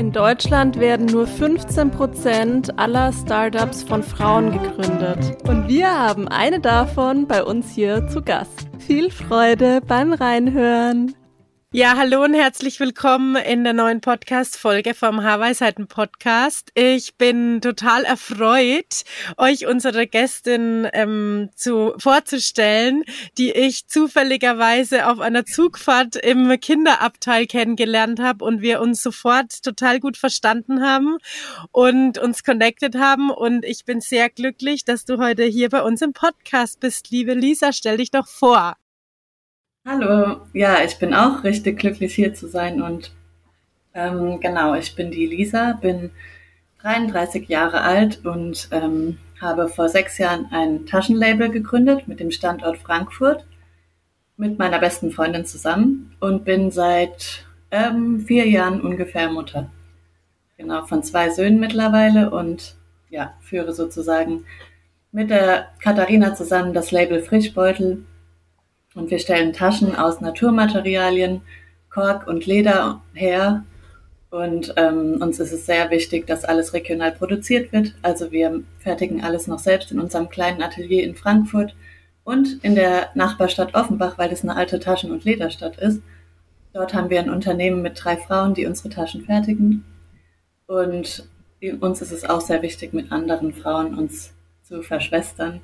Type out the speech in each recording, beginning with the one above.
In Deutschland werden nur 15% aller Startups von Frauen gegründet. Und wir haben eine davon bei uns hier zu Gast. Viel Freude beim Reinhören. Ja, hallo und herzlich willkommen in der neuen Podcast-Folge vom Haarweisheiten Podcast. Ich bin total erfreut, euch unsere Gästin ähm, zu, vorzustellen, die ich zufälligerweise auf einer Zugfahrt im Kinderabteil kennengelernt habe und wir uns sofort total gut verstanden haben und uns connected haben. Und ich bin sehr glücklich, dass du heute hier bei uns im Podcast bist. Liebe Lisa, stell dich doch vor. Hallo, ja, ich bin auch richtig glücklich hier zu sein und ähm, genau, ich bin die Lisa, bin 33 Jahre alt und ähm, habe vor sechs Jahren ein Taschenlabel gegründet mit dem Standort Frankfurt mit meiner besten Freundin zusammen und bin seit ähm, vier Jahren ungefähr Mutter. Genau, von zwei Söhnen mittlerweile und ja, führe sozusagen mit der Katharina zusammen das Label Frischbeutel und wir stellen Taschen aus Naturmaterialien, Kork und Leder her. Und ähm, uns ist es sehr wichtig, dass alles regional produziert wird. Also wir fertigen alles noch selbst in unserem kleinen Atelier in Frankfurt und in der Nachbarstadt Offenbach, weil das eine alte Taschen- und Lederstadt ist. Dort haben wir ein Unternehmen mit drei Frauen, die unsere Taschen fertigen. Und uns ist es auch sehr wichtig, mit anderen Frauen uns zu verschwestern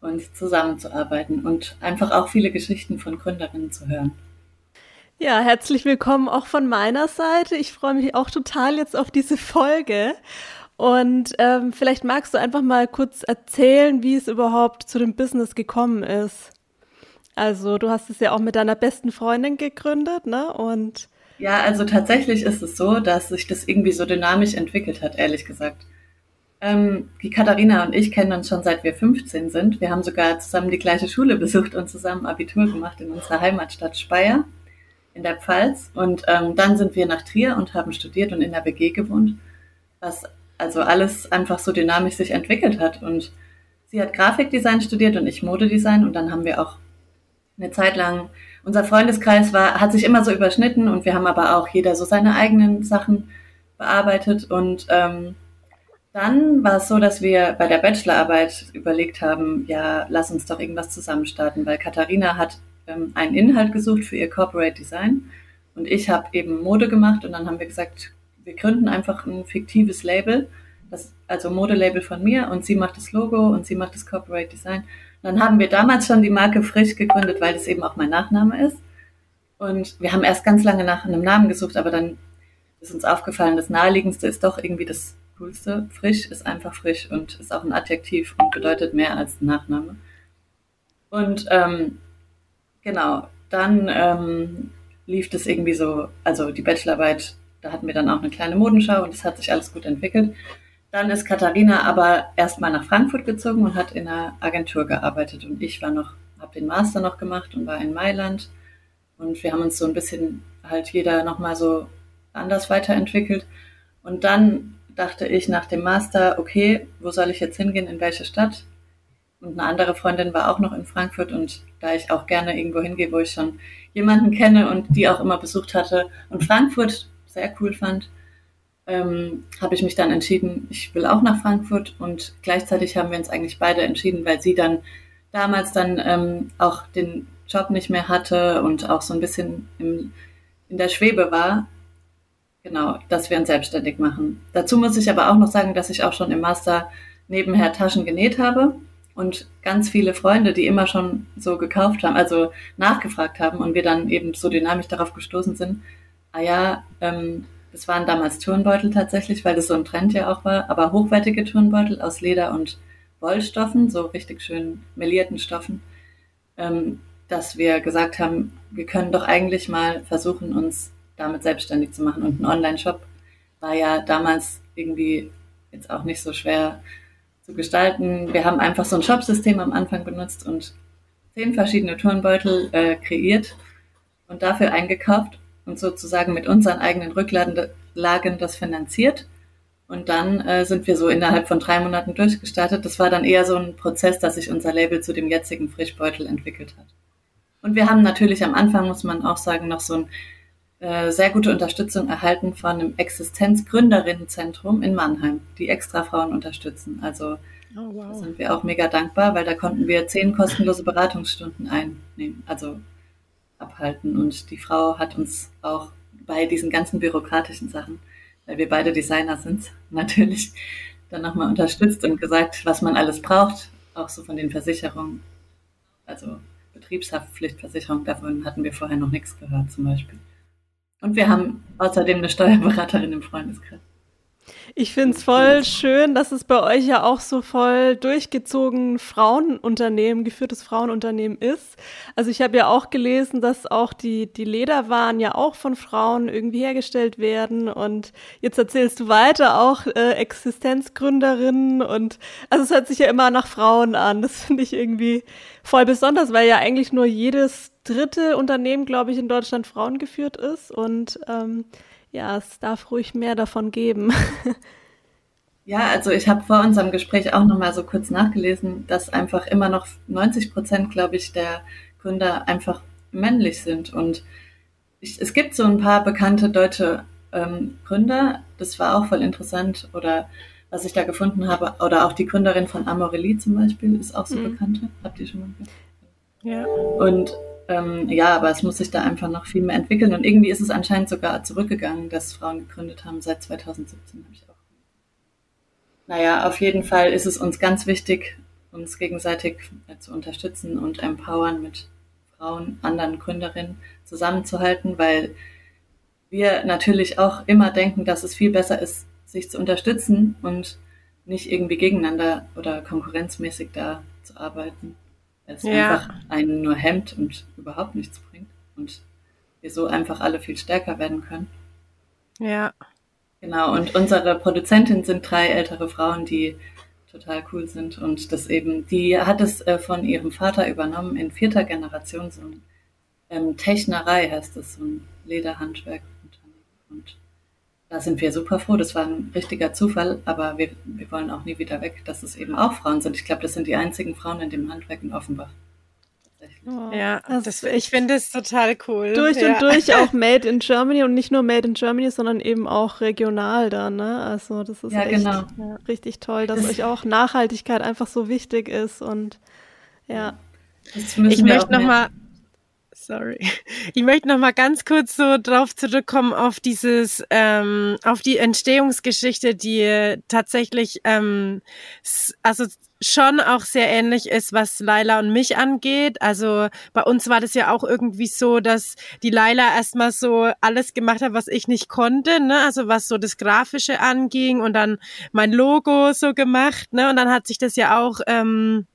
und zusammenzuarbeiten und einfach auch viele Geschichten von Gründerinnen zu hören. Ja, herzlich willkommen auch von meiner Seite. Ich freue mich auch total jetzt auf diese Folge. Und ähm, vielleicht magst du einfach mal kurz erzählen, wie es überhaupt zu dem Business gekommen ist. Also du hast es ja auch mit deiner besten Freundin gegründet, ne? Und ja, also tatsächlich ist es so, dass sich das irgendwie so dynamisch entwickelt hat, ehrlich gesagt. Ähm, die Katharina und ich kennen uns schon seit wir 15 sind. Wir haben sogar zusammen die gleiche Schule besucht und zusammen Abitur gemacht in unserer Heimatstadt Speyer in der Pfalz. Und ähm, dann sind wir nach Trier und haben studiert und in der WG gewohnt, was also alles einfach so dynamisch sich entwickelt hat. Und sie hat Grafikdesign studiert und ich Modedesign. Und dann haben wir auch eine Zeit lang, unser Freundeskreis war, hat sich immer so überschnitten und wir haben aber auch jeder so seine eigenen Sachen bearbeitet und ähm, dann war es so, dass wir bei der Bachelorarbeit überlegt haben, ja, lass uns doch irgendwas zusammen starten, weil Katharina hat ähm, einen Inhalt gesucht für ihr Corporate Design und ich habe eben Mode gemacht und dann haben wir gesagt, wir gründen einfach ein fiktives Label, das, also Modelabel von mir und sie macht das Logo und sie macht das Corporate Design. Und dann haben wir damals schon die Marke Frisch gegründet, weil das eben auch mein Nachname ist. Und wir haben erst ganz lange nach einem Namen gesucht, aber dann ist uns aufgefallen, das naheliegendste ist doch irgendwie das Coolste. Frisch ist einfach frisch und ist auch ein Adjektiv und bedeutet mehr als ein Nachname. Und ähm, genau, dann ähm, lief das irgendwie so, also die Bachelorarbeit, da hatten wir dann auch eine kleine Modenschau und es hat sich alles gut entwickelt. Dann ist Katharina aber erstmal nach Frankfurt gezogen und hat in einer Agentur gearbeitet und ich war noch, habe den Master noch gemacht und war in Mailand und wir haben uns so ein bisschen halt jeder nochmal so anders weiterentwickelt. Und dann dachte ich nach dem Master, okay, wo soll ich jetzt hingehen, in welche Stadt? Und eine andere Freundin war auch noch in Frankfurt und da ich auch gerne irgendwo hingehe, wo ich schon jemanden kenne und die auch immer besucht hatte und Frankfurt sehr cool fand, ähm, habe ich mich dann entschieden, ich will auch nach Frankfurt und gleichzeitig haben wir uns eigentlich beide entschieden, weil sie dann damals dann ähm, auch den Job nicht mehr hatte und auch so ein bisschen im, in der Schwebe war, Genau, dass wir uns selbstständig machen. Dazu muss ich aber auch noch sagen, dass ich auch schon im Master nebenher Taschen genäht habe und ganz viele Freunde, die immer schon so gekauft haben, also nachgefragt haben und wir dann eben so dynamisch darauf gestoßen sind, ah ja, ähm, das waren damals Turnbeutel tatsächlich, weil das so ein Trend ja auch war, aber hochwertige Turnbeutel aus Leder und Wollstoffen, so richtig schön melierten Stoffen, ähm, dass wir gesagt haben, wir können doch eigentlich mal versuchen, uns damit selbstständig zu machen und einen Online-Shop war ja damals irgendwie jetzt auch nicht so schwer zu gestalten. Wir haben einfach so ein Shop-System am Anfang benutzt und zehn verschiedene Turnbeutel äh, kreiert und dafür eingekauft und sozusagen mit unseren eigenen Rücklagen das finanziert. Und dann äh, sind wir so innerhalb von drei Monaten durchgestartet. Das war dann eher so ein Prozess, dass sich unser Label zu dem jetzigen Frischbeutel entwickelt hat. Und wir haben natürlich am Anfang, muss man auch sagen, noch so ein sehr gute Unterstützung erhalten von einem Existenzgründerinnenzentrum in Mannheim, die extra Frauen unterstützen. Also oh, wow. da sind wir auch mega dankbar, weil da konnten wir zehn kostenlose Beratungsstunden einnehmen, also abhalten. Und die Frau hat uns auch bei diesen ganzen bürokratischen Sachen, weil wir beide Designer sind, natürlich dann nochmal unterstützt und gesagt, was man alles braucht, auch so von den Versicherungen. Also Betriebshaftpflichtversicherung, davon hatten wir vorher noch nichts gehört zum Beispiel. Und wir haben außerdem eine Steuerberaterin im Freundeskreis. Ich finde es voll schön, dass es bei euch ja auch so voll durchgezogen Frauenunternehmen, geführtes Frauenunternehmen ist. Also ich habe ja auch gelesen, dass auch die, die Lederwaren ja auch von Frauen irgendwie hergestellt werden. Und jetzt erzählst du weiter auch äh, Existenzgründerinnen und also es hört sich ja immer nach Frauen an. Das finde ich irgendwie voll besonders, weil ja eigentlich nur jedes dritte Unternehmen, glaube ich, in Deutschland frauengeführt ist. Und ähm, ja, es darf ruhig mehr davon geben. Ja, also ich habe vor unserem Gespräch auch nochmal so kurz nachgelesen, dass einfach immer noch 90 Prozent, glaube ich, der Gründer einfach männlich sind. Und ich, es gibt so ein paar bekannte deutsche ähm, Gründer, das war auch voll interessant. Oder was ich da gefunden habe, oder auch die Gründerin von Amorelie zum Beispiel ist auch so mhm. bekannte. Habt ihr schon mal gehört? Ja. Und ähm, ja, aber es muss sich da einfach noch viel mehr entwickeln. Und irgendwie ist es anscheinend sogar zurückgegangen, dass Frauen gegründet haben seit 2017, habe ich auch. Naja, auf jeden Fall ist es uns ganz wichtig, uns gegenseitig äh, zu unterstützen und empowern mit Frauen, anderen Gründerinnen zusammenzuhalten, weil wir natürlich auch immer denken, dass es viel besser ist, sich zu unterstützen und nicht irgendwie gegeneinander oder konkurrenzmäßig da zu arbeiten es ja. einfach einen nur hemmt und überhaupt nichts bringt und wir so einfach alle viel stärker werden können. Ja. Genau, und unsere Produzentin sind drei ältere Frauen, die total cool sind und das eben, die hat es äh, von ihrem Vater übernommen in vierter Generation, so ein ähm, Technerei heißt es, so ein Lederhandwerk. Und da sind wir super froh. Das war ein richtiger Zufall, aber wir, wir wollen auch nie wieder weg, dass es eben auch Frauen sind. Ich glaube, das sind die einzigen Frauen in dem Handwerk in Offenbach. Oh, ja, das, ich finde es total cool. Durch ja. und durch auch Made in Germany und nicht nur Made in Germany, sondern eben auch regional da, ne? Also das ist ja, echt genau. ja, richtig toll, dass das euch auch Nachhaltigkeit einfach so wichtig ist und ja. Ich möchte nochmal sorry. Ich möchte noch mal ganz kurz so drauf zurückkommen auf dieses, ähm, auf die Entstehungsgeschichte, die tatsächlich, ähm, also schon auch sehr ähnlich ist, was Laila und mich angeht. Also bei uns war das ja auch irgendwie so, dass die Laila erstmal so alles gemacht hat, was ich nicht konnte, ne? Also was so das Grafische anging und dann mein Logo so gemacht, ne? Und dann hat sich das ja auch ähm,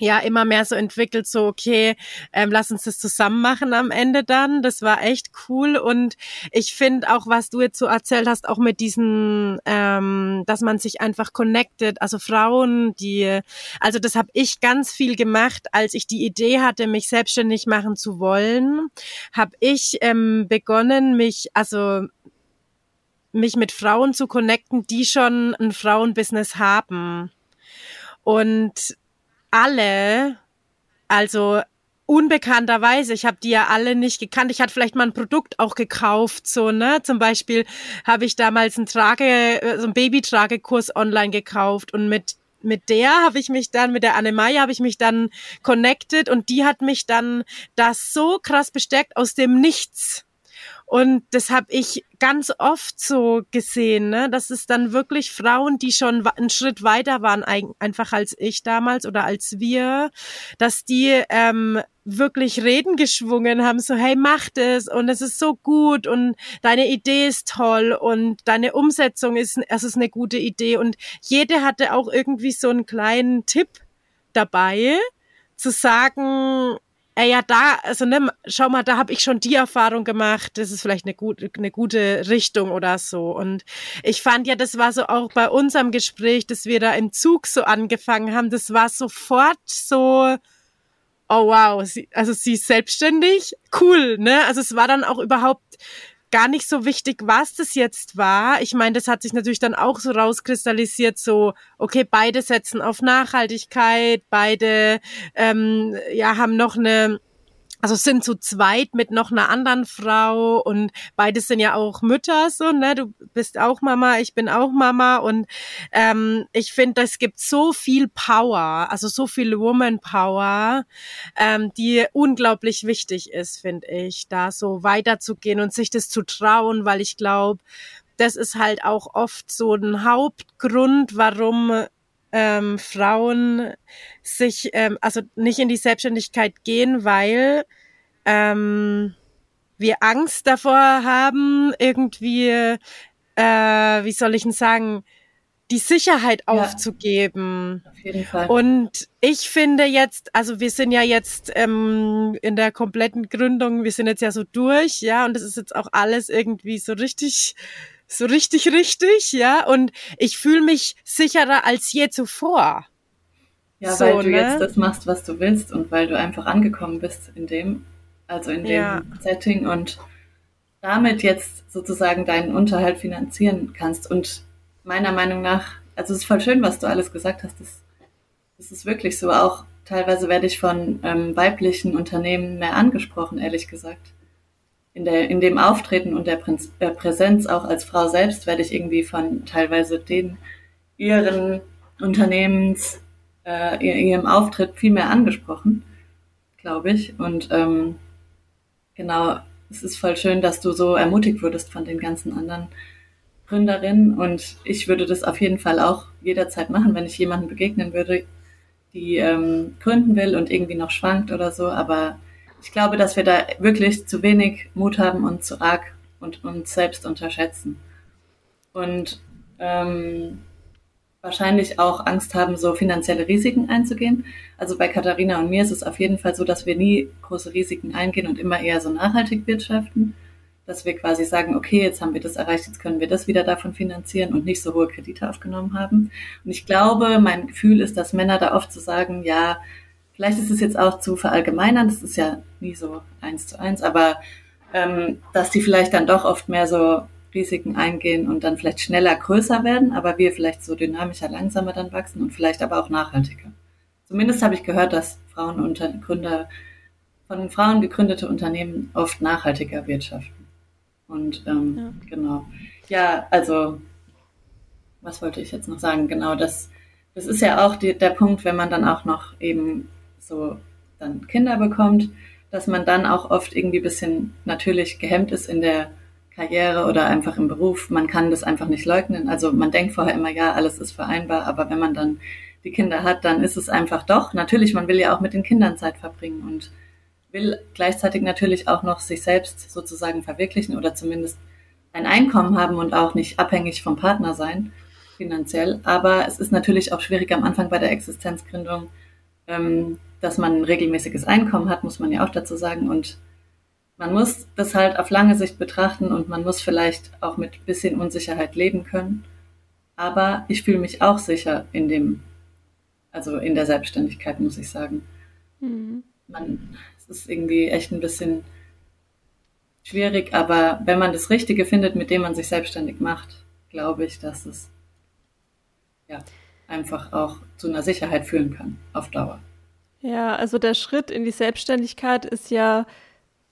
ja immer mehr so entwickelt, so okay, ähm, lass uns das zusammen machen am Ende dann. Das war echt cool und ich finde auch, was du jetzt so erzählt hast, auch mit diesen, ähm, dass man sich einfach connected, also Frauen, die, also das habe ich ganz viel gemacht, als ich die Idee hatte, mich selbstständig machen zu wollen, habe ich ähm, begonnen, mich, also mich mit Frauen zu connecten, die schon ein Frauenbusiness haben. Und alle, also unbekannterweise, ich habe die ja alle nicht gekannt. Ich hatte vielleicht mal ein Produkt auch gekauft, so, ne? Zum Beispiel habe ich damals einen Trage, äh, so einen Babytragekurs online gekauft und mit mit der habe ich mich dann, mit der Annemaya habe ich mich dann connected und die hat mich dann das so krass bestärkt aus dem Nichts. Und das habe ich ganz oft so gesehen, ne? dass es dann wirklich Frauen, die schon einen Schritt weiter waren, einfach als ich damals oder als wir, dass die ähm, wirklich Reden geschwungen haben, so hey, mach das und es ist so gut und deine Idee ist toll und deine Umsetzung ist, es ist eine gute Idee und jede hatte auch irgendwie so einen kleinen Tipp dabei, zu sagen, äh, ja, da, also ne, schau mal, da habe ich schon die Erfahrung gemacht, das ist vielleicht eine, gut, eine gute Richtung oder so. Und ich fand ja, das war so auch bei unserem Gespräch, dass wir da im Zug so angefangen haben, das war sofort so, oh wow, sie, also sie ist selbstständig, cool, ne? Also es war dann auch überhaupt gar nicht so wichtig, was das jetzt war. Ich meine, das hat sich natürlich dann auch so rauskristallisiert, so, okay, beide setzen auf Nachhaltigkeit, beide ähm, ja, haben noch eine also sind zu zweit mit noch einer anderen Frau und beides sind ja auch Mütter so, ne? Du bist auch Mama, ich bin auch Mama und ähm, ich finde, es gibt so viel Power, also so viel Woman Power, ähm, die unglaublich wichtig ist, finde ich, da so weiterzugehen und sich das zu trauen, weil ich glaube, das ist halt auch oft so ein Hauptgrund, warum ähm, Frauen sich, ähm, also nicht in die Selbstständigkeit gehen, weil ähm, wir Angst davor haben, irgendwie, äh, wie soll ich denn sagen, die Sicherheit ja, aufzugeben. Auf jeden Fall. Und ich finde jetzt, also wir sind ja jetzt ähm, in der kompletten Gründung, wir sind jetzt ja so durch, ja, und das ist jetzt auch alles irgendwie so richtig so richtig, richtig, ja. Und ich fühle mich sicherer als je zuvor. Ja, so, weil du ne? jetzt das machst, was du willst und weil du einfach angekommen bist in dem, also in dem ja. Setting und damit jetzt sozusagen deinen Unterhalt finanzieren kannst. Und meiner Meinung nach, also es ist voll schön, was du alles gesagt hast. Das, das ist wirklich so. Auch teilweise werde ich von ähm, weiblichen Unternehmen mehr angesprochen, ehrlich gesagt in, der, in dem Auftreten und der Präsenz auch als Frau selbst werde ich irgendwie von teilweise den ihren Unternehmens, äh, ihrem Auftritt viel mehr angesprochen, glaube ich. Und ähm, genau, es ist voll schön, dass du so ermutigt wurdest von den ganzen anderen Gründerinnen. Und ich würde das auf jeden Fall auch jederzeit machen, wenn ich jemanden begegnen würde, die ähm, gründen will und irgendwie noch schwankt oder so. Aber ich glaube, dass wir da wirklich zu wenig Mut haben und zu arg und uns selbst unterschätzen. Und ähm, wahrscheinlich auch Angst haben, so finanzielle Risiken einzugehen. Also bei Katharina und mir ist es auf jeden Fall so, dass wir nie große Risiken eingehen und immer eher so nachhaltig wirtschaften. Dass wir quasi sagen, okay, jetzt haben wir das erreicht, jetzt können wir das wieder davon finanzieren und nicht so hohe Kredite aufgenommen haben. Und ich glaube, mein Gefühl ist, dass Männer da oft zu so sagen, ja, Vielleicht ist es jetzt auch zu verallgemeinern, das ist ja nie so eins zu eins, aber ähm, dass die vielleicht dann doch oft mehr so Risiken eingehen und dann vielleicht schneller größer werden, aber wir vielleicht so dynamischer, langsamer dann wachsen und vielleicht aber auch nachhaltiger. Zumindest habe ich gehört, dass Frauen unter Gründer von Frauen gegründete Unternehmen oft nachhaltiger wirtschaften. Und ähm, ja. genau. Ja, also was wollte ich jetzt noch sagen? Genau, das, das ist ja auch die, der Punkt, wenn man dann auch noch eben so dann Kinder bekommt, dass man dann auch oft irgendwie bisschen natürlich gehemmt ist in der Karriere oder einfach im Beruf. Man kann das einfach nicht leugnen. Also man denkt vorher immer, ja, alles ist vereinbar, aber wenn man dann die Kinder hat, dann ist es einfach doch. Natürlich, man will ja auch mit den Kindern Zeit verbringen und will gleichzeitig natürlich auch noch sich selbst sozusagen verwirklichen oder zumindest ein Einkommen haben und auch nicht abhängig vom Partner sein, finanziell. Aber es ist natürlich auch schwierig am Anfang bei der Existenzgründung, ähm, dass man ein regelmäßiges Einkommen hat, muss man ja auch dazu sagen. Und man muss das halt auf lange Sicht betrachten und man muss vielleicht auch mit bisschen Unsicherheit leben können. Aber ich fühle mich auch sicher in dem, also in der Selbstständigkeit, muss ich sagen. Mhm. Man, es ist irgendwie echt ein bisschen schwierig, aber wenn man das Richtige findet, mit dem man sich selbstständig macht, glaube ich, dass es ja einfach auch zu einer Sicherheit führen kann auf Dauer. Ja, also der Schritt in die Selbstständigkeit ist ja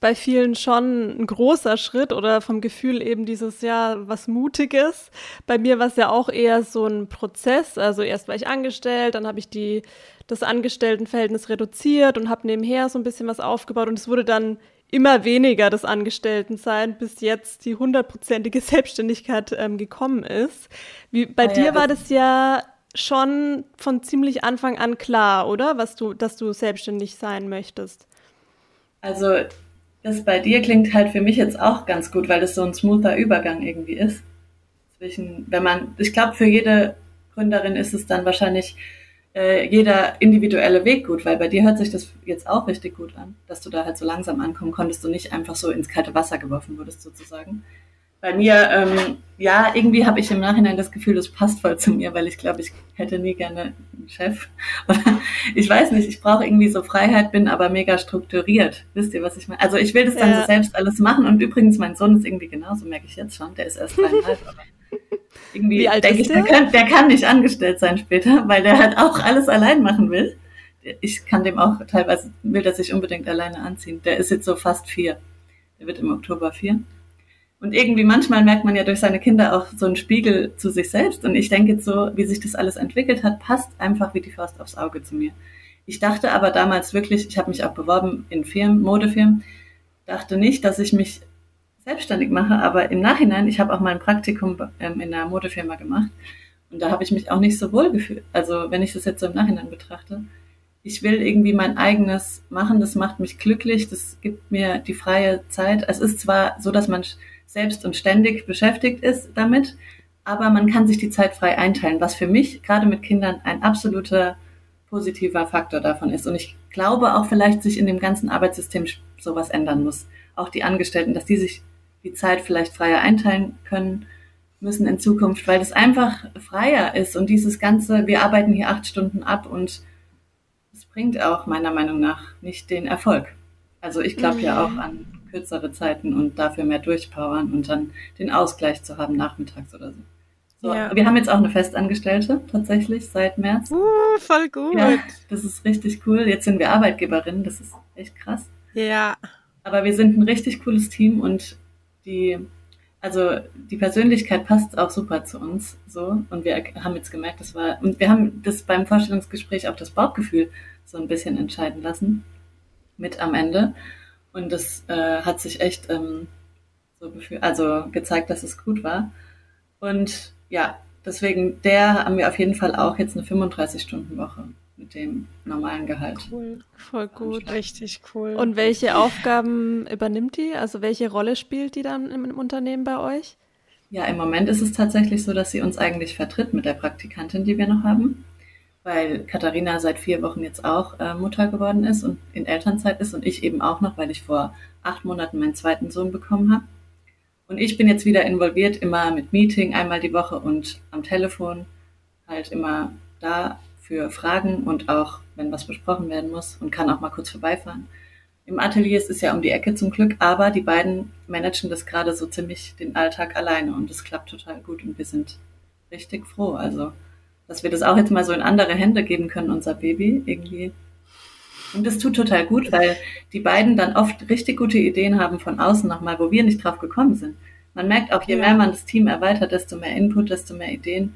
bei vielen schon ein großer Schritt oder vom Gefühl eben dieses ja was Mutiges. Bei mir war es ja auch eher so ein Prozess. Also erst war ich angestellt, dann habe ich die das Angestelltenverhältnis reduziert und habe nebenher so ein bisschen was aufgebaut und es wurde dann immer weniger das Angestelltensein, bis jetzt die hundertprozentige Selbstständigkeit ähm, gekommen ist. Wie, bei ah, dir ja, war das ja schon von ziemlich Anfang an klar, oder? Was du, dass du selbstständig sein möchtest. Also, das bei dir klingt halt für mich jetzt auch ganz gut, weil das so ein smoother Übergang irgendwie ist. Zwischen, wenn man, ich glaube, für jede Gründerin ist es dann wahrscheinlich äh, jeder individuelle Weg gut, weil bei dir hört sich das jetzt auch richtig gut an, dass du da halt so langsam ankommen konntest und nicht einfach so ins kalte Wasser geworfen wurdest sozusagen. Bei mir, ähm, ja, irgendwie habe ich im Nachhinein das Gefühl, das passt voll zu mir, weil ich glaube, ich hätte nie gerne einen Chef. Oder ich weiß nicht, ich brauche irgendwie so Freiheit, bin aber mega strukturiert. Wisst ihr, was ich meine? Also ich will das dann ja. so selbst alles machen und übrigens, mein Sohn ist irgendwie genauso, merke ich jetzt schon, der ist erst dreieinhalb, aber irgendwie denke ich, der? Der, kann, der kann nicht angestellt sein später, weil der halt auch alles allein machen will. Ich kann dem auch teilweise, will der sich unbedingt alleine anziehen. Der ist jetzt so fast vier. Der wird im Oktober vier. Und irgendwie manchmal merkt man ja durch seine Kinder auch so einen Spiegel zu sich selbst. Und ich denke jetzt so, wie sich das alles entwickelt hat, passt einfach wie die Faust aufs Auge zu mir. Ich dachte aber damals wirklich, ich habe mich auch beworben in Firmen, Modefirmen, dachte nicht, dass ich mich selbstständig mache, aber im Nachhinein, ich habe auch mal ein Praktikum ähm, in einer Modefirma gemacht und da habe ich mich auch nicht so wohl gefühlt. Also wenn ich das jetzt so im Nachhinein betrachte, ich will irgendwie mein eigenes machen, das macht mich glücklich, das gibt mir die freie Zeit. Es ist zwar so, dass man selbst und ständig beschäftigt ist damit, aber man kann sich die Zeit frei einteilen, was für mich gerade mit Kindern ein absoluter positiver Faktor davon ist. Und ich glaube auch vielleicht sich in dem ganzen Arbeitssystem sowas ändern muss. Auch die Angestellten, dass die sich die Zeit vielleicht freier einteilen können müssen in Zukunft, weil das einfach freier ist und dieses ganze, wir arbeiten hier acht Stunden ab und es bringt auch meiner Meinung nach nicht den Erfolg. Also ich glaube mhm. ja auch an kürzere Zeiten und dafür mehr durchpowern und dann den Ausgleich zu haben nachmittags oder so. So, ja. Wir haben jetzt auch eine Festangestellte tatsächlich seit März. Uh, voll gut. Ja, das ist richtig cool. Jetzt sind wir Arbeitgeberin, das ist echt krass. Ja. Aber wir sind ein richtig cooles Team und die, also die Persönlichkeit passt auch super zu uns so und wir haben jetzt gemerkt, das war und wir haben das beim Vorstellungsgespräch auch das Bauchgefühl so ein bisschen entscheiden lassen mit am Ende und das äh, hat sich echt ähm, so gefühlt, also gezeigt, dass es gut war und ja, deswegen der haben wir auf jeden Fall auch jetzt eine 35 Stunden Woche mit dem normalen Gehalt. Cool, voll gut, richtig cool. Und welche Aufgaben übernimmt die? Also welche Rolle spielt die dann im Unternehmen bei euch? Ja, im Moment ist es tatsächlich so, dass sie uns eigentlich vertritt mit der Praktikantin, die wir noch haben, weil Katharina seit vier Wochen jetzt auch äh, Mutter geworden ist und in Elternzeit ist und ich eben auch noch, weil ich vor acht Monaten meinen zweiten Sohn bekommen habe. Und ich bin jetzt wieder involviert, immer mit Meeting einmal die Woche und am Telefon halt immer da für Fragen und auch, wenn was besprochen werden muss und kann auch mal kurz vorbeifahren. Im Atelier ist es ja um die Ecke zum Glück, aber die beiden managen das gerade so ziemlich den Alltag alleine und es klappt total gut und wir sind richtig froh. Also, dass wir das auch jetzt mal so in andere Hände geben können, unser Baby irgendwie. Und das tut total gut, weil die beiden dann oft richtig gute Ideen haben von außen nochmal, wo wir nicht drauf gekommen sind. Man merkt auch, je mehr man das Team erweitert, desto mehr Input, desto mehr Ideen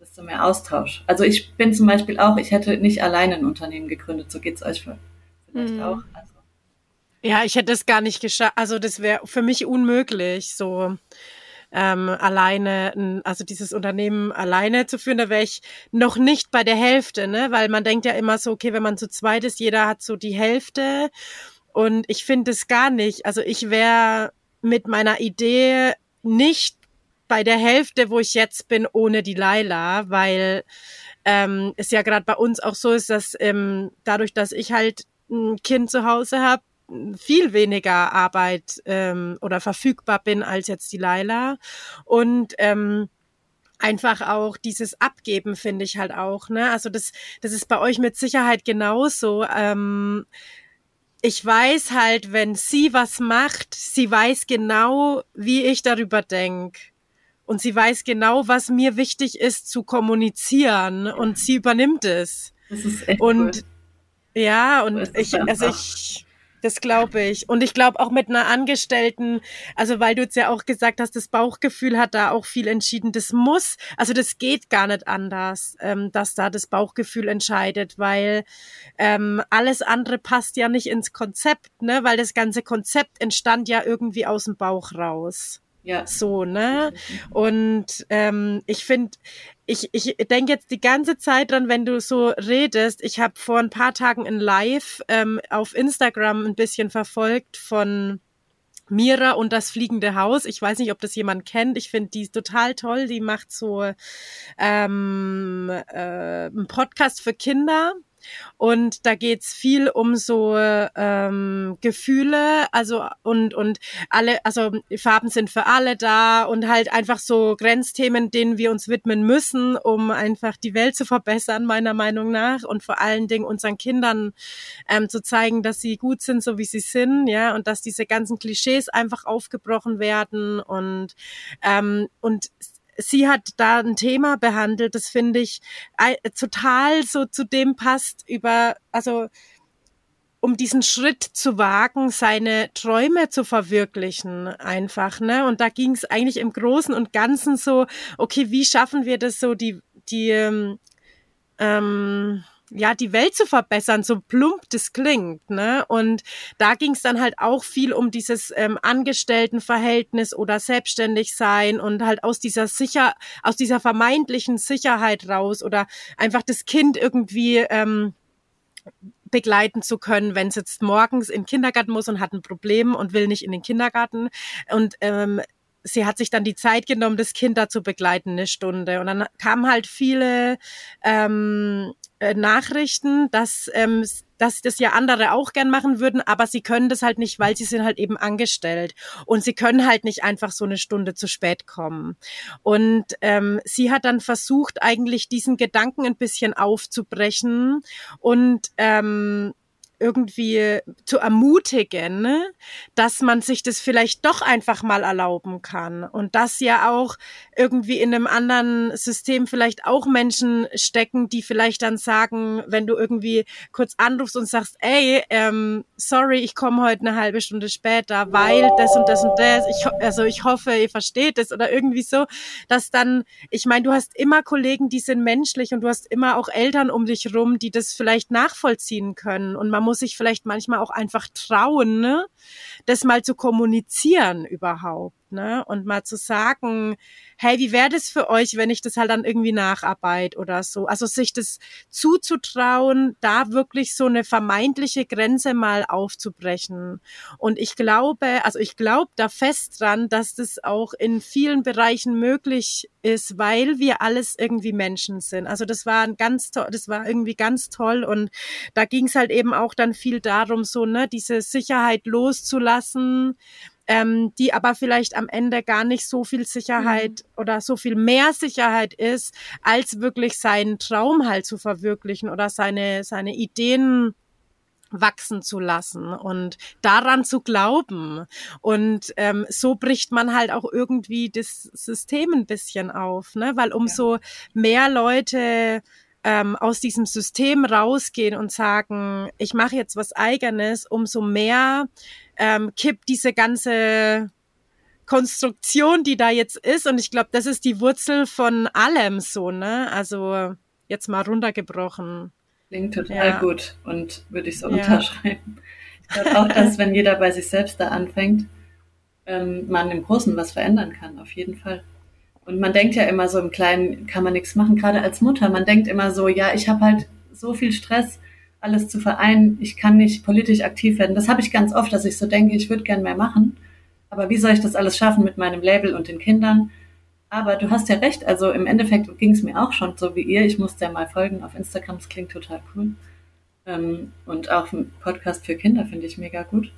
desto mehr Austausch. Also ich bin zum Beispiel auch, ich hätte nicht alleine ein Unternehmen gegründet, so geht es euch vielleicht mhm. auch. Also. Ja, ich hätte es gar nicht geschafft, also das wäre für mich unmöglich, so ähm, alleine, also dieses Unternehmen alleine zu führen, da wäre ich noch nicht bei der Hälfte, ne? Weil man denkt ja immer so, okay, wenn man zu zweit ist, jeder hat so die Hälfte. Und ich finde es gar nicht. Also ich wäre mit meiner Idee nicht bei der Hälfte, wo ich jetzt bin, ohne die Laila, weil ähm, es ja gerade bei uns auch so ist, dass ähm, dadurch, dass ich halt ein Kind zu Hause habe, viel weniger Arbeit ähm, oder verfügbar bin als jetzt die Laila. Und ähm, einfach auch dieses Abgeben finde ich halt auch, ne? Also das, das ist bei euch mit Sicherheit genauso. Ähm, ich weiß halt, wenn sie was macht, sie weiß genau, wie ich darüber denke und sie weiß genau, was mir wichtig ist zu kommunizieren und sie übernimmt es. Das ist echt und cool. ja, und ich, also ich, das glaube ich. Und ich glaube auch mit einer Angestellten, also weil du jetzt ja auch gesagt hast, das Bauchgefühl hat da auch viel entschieden. Das muss, also das geht gar nicht anders, ähm, dass da das Bauchgefühl entscheidet, weil ähm, alles andere passt ja nicht ins Konzept, ne? Weil das ganze Konzept entstand ja irgendwie aus dem Bauch raus. Ja. So, ne? Und ähm, ich finde, ich, ich denke jetzt die ganze Zeit dran, wenn du so redest. Ich habe vor ein paar Tagen ein Live ähm, auf Instagram ein bisschen verfolgt von Mira und das fliegende Haus. Ich weiß nicht, ob das jemand kennt. Ich finde die total toll. Die macht so ähm, äh, einen Podcast für Kinder und da geht's viel um so ähm, Gefühle, also und und alle, also Farben sind für alle da und halt einfach so Grenzthemen, denen wir uns widmen müssen, um einfach die Welt zu verbessern, meiner Meinung nach. Und vor allen Dingen unseren Kindern ähm, zu zeigen, dass sie gut sind, so wie sie sind, ja, und dass diese ganzen Klischees einfach aufgebrochen werden. Und ähm, und sie hat da ein Thema behandelt, das finde ich total so zu dem passt über, also um diesen Schritt zu wagen, seine Träume zu verwirklichen, einfach, ne? Und da ging es eigentlich im Großen und Ganzen so, okay, wie schaffen wir das so, die, die, ähm, ähm ja, die Welt zu verbessern, so plump das klingt, ne? Und da ging es dann halt auch viel um dieses ähm, Angestelltenverhältnis oder selbstständig sein und halt aus dieser sicher, aus dieser vermeintlichen Sicherheit raus oder einfach das Kind irgendwie ähm, begleiten zu können, wenn es jetzt morgens in den Kindergarten muss und hat ein Problem und will nicht in den Kindergarten und ähm, sie hat sich dann die Zeit genommen, das Kind da zu begleiten, eine Stunde. Und dann kamen halt viele ähm, äh, Nachrichten, dass, ähm, dass das ja andere auch gern machen würden, aber sie können das halt nicht, weil sie sind halt eben angestellt und sie können halt nicht einfach so eine Stunde zu spät kommen. Und ähm, sie hat dann versucht, eigentlich diesen Gedanken ein bisschen aufzubrechen und ähm, irgendwie zu ermutigen, ne? dass man sich das vielleicht doch einfach mal erlauben kann und dass ja auch irgendwie in einem anderen System vielleicht auch Menschen stecken, die vielleicht dann sagen, wenn du irgendwie kurz anrufst und sagst, ey, ähm, sorry, ich komme heute eine halbe Stunde später, weil das und das und das, ich, also ich hoffe, ihr versteht es oder irgendwie so, dass dann, ich meine, du hast immer Kollegen, die sind menschlich und du hast immer auch Eltern um dich rum, die das vielleicht nachvollziehen können und man muss sich vielleicht manchmal auch einfach trauen, ne? das mal zu kommunizieren überhaupt ne? Und mal zu sagen, hey, wie wäre das für euch, wenn ich das halt dann irgendwie nacharbeite oder so? Also sich das zuzutrauen, da wirklich so eine vermeintliche Grenze mal aufzubrechen. Und ich glaube, also ich glaube da fest dran, dass das auch in vielen Bereichen möglich ist, weil wir alles irgendwie Menschen sind. Also das war ein ganz toll, das war irgendwie ganz toll und da ging es halt eben auch dann viel darum, so ne, diese Sicherheit loszulassen, ähm, die aber vielleicht am Ende gar nicht so viel Sicherheit mhm. oder so viel mehr Sicherheit ist, als wirklich seinen Traum halt zu verwirklichen oder seine, seine Ideen wachsen zu lassen und daran zu glauben. Und ähm, so bricht man halt auch irgendwie das System ein bisschen auf, ne? Weil umso ja. mehr Leute ähm, aus diesem System rausgehen und sagen, ich mache jetzt was eigenes, umso mehr ähm, kippt diese ganze Konstruktion, die da jetzt ist. Und ich glaube, das ist die Wurzel von allem so, ne? Also jetzt mal runtergebrochen. Klingt total ja. gut und würde ich so ja. unterschreiben. Ich glaube auch, dass wenn jeder bei sich selbst da anfängt, ähm, man im Großen was verändern kann, auf jeden Fall. Und man denkt ja immer so im Kleinen, kann man nichts machen, gerade als Mutter. Man denkt immer so, ja, ich habe halt so viel Stress, alles zu vereinen, ich kann nicht politisch aktiv werden. Das habe ich ganz oft, dass ich so denke, ich würde gern mehr machen. Aber wie soll ich das alles schaffen mit meinem Label und den Kindern? Aber du hast ja recht, also im Endeffekt ging es mir auch schon so wie ihr. Ich musste ja mal folgen auf Instagram, das klingt total cool. Ähm, und auch ein Podcast für Kinder finde ich mega gut.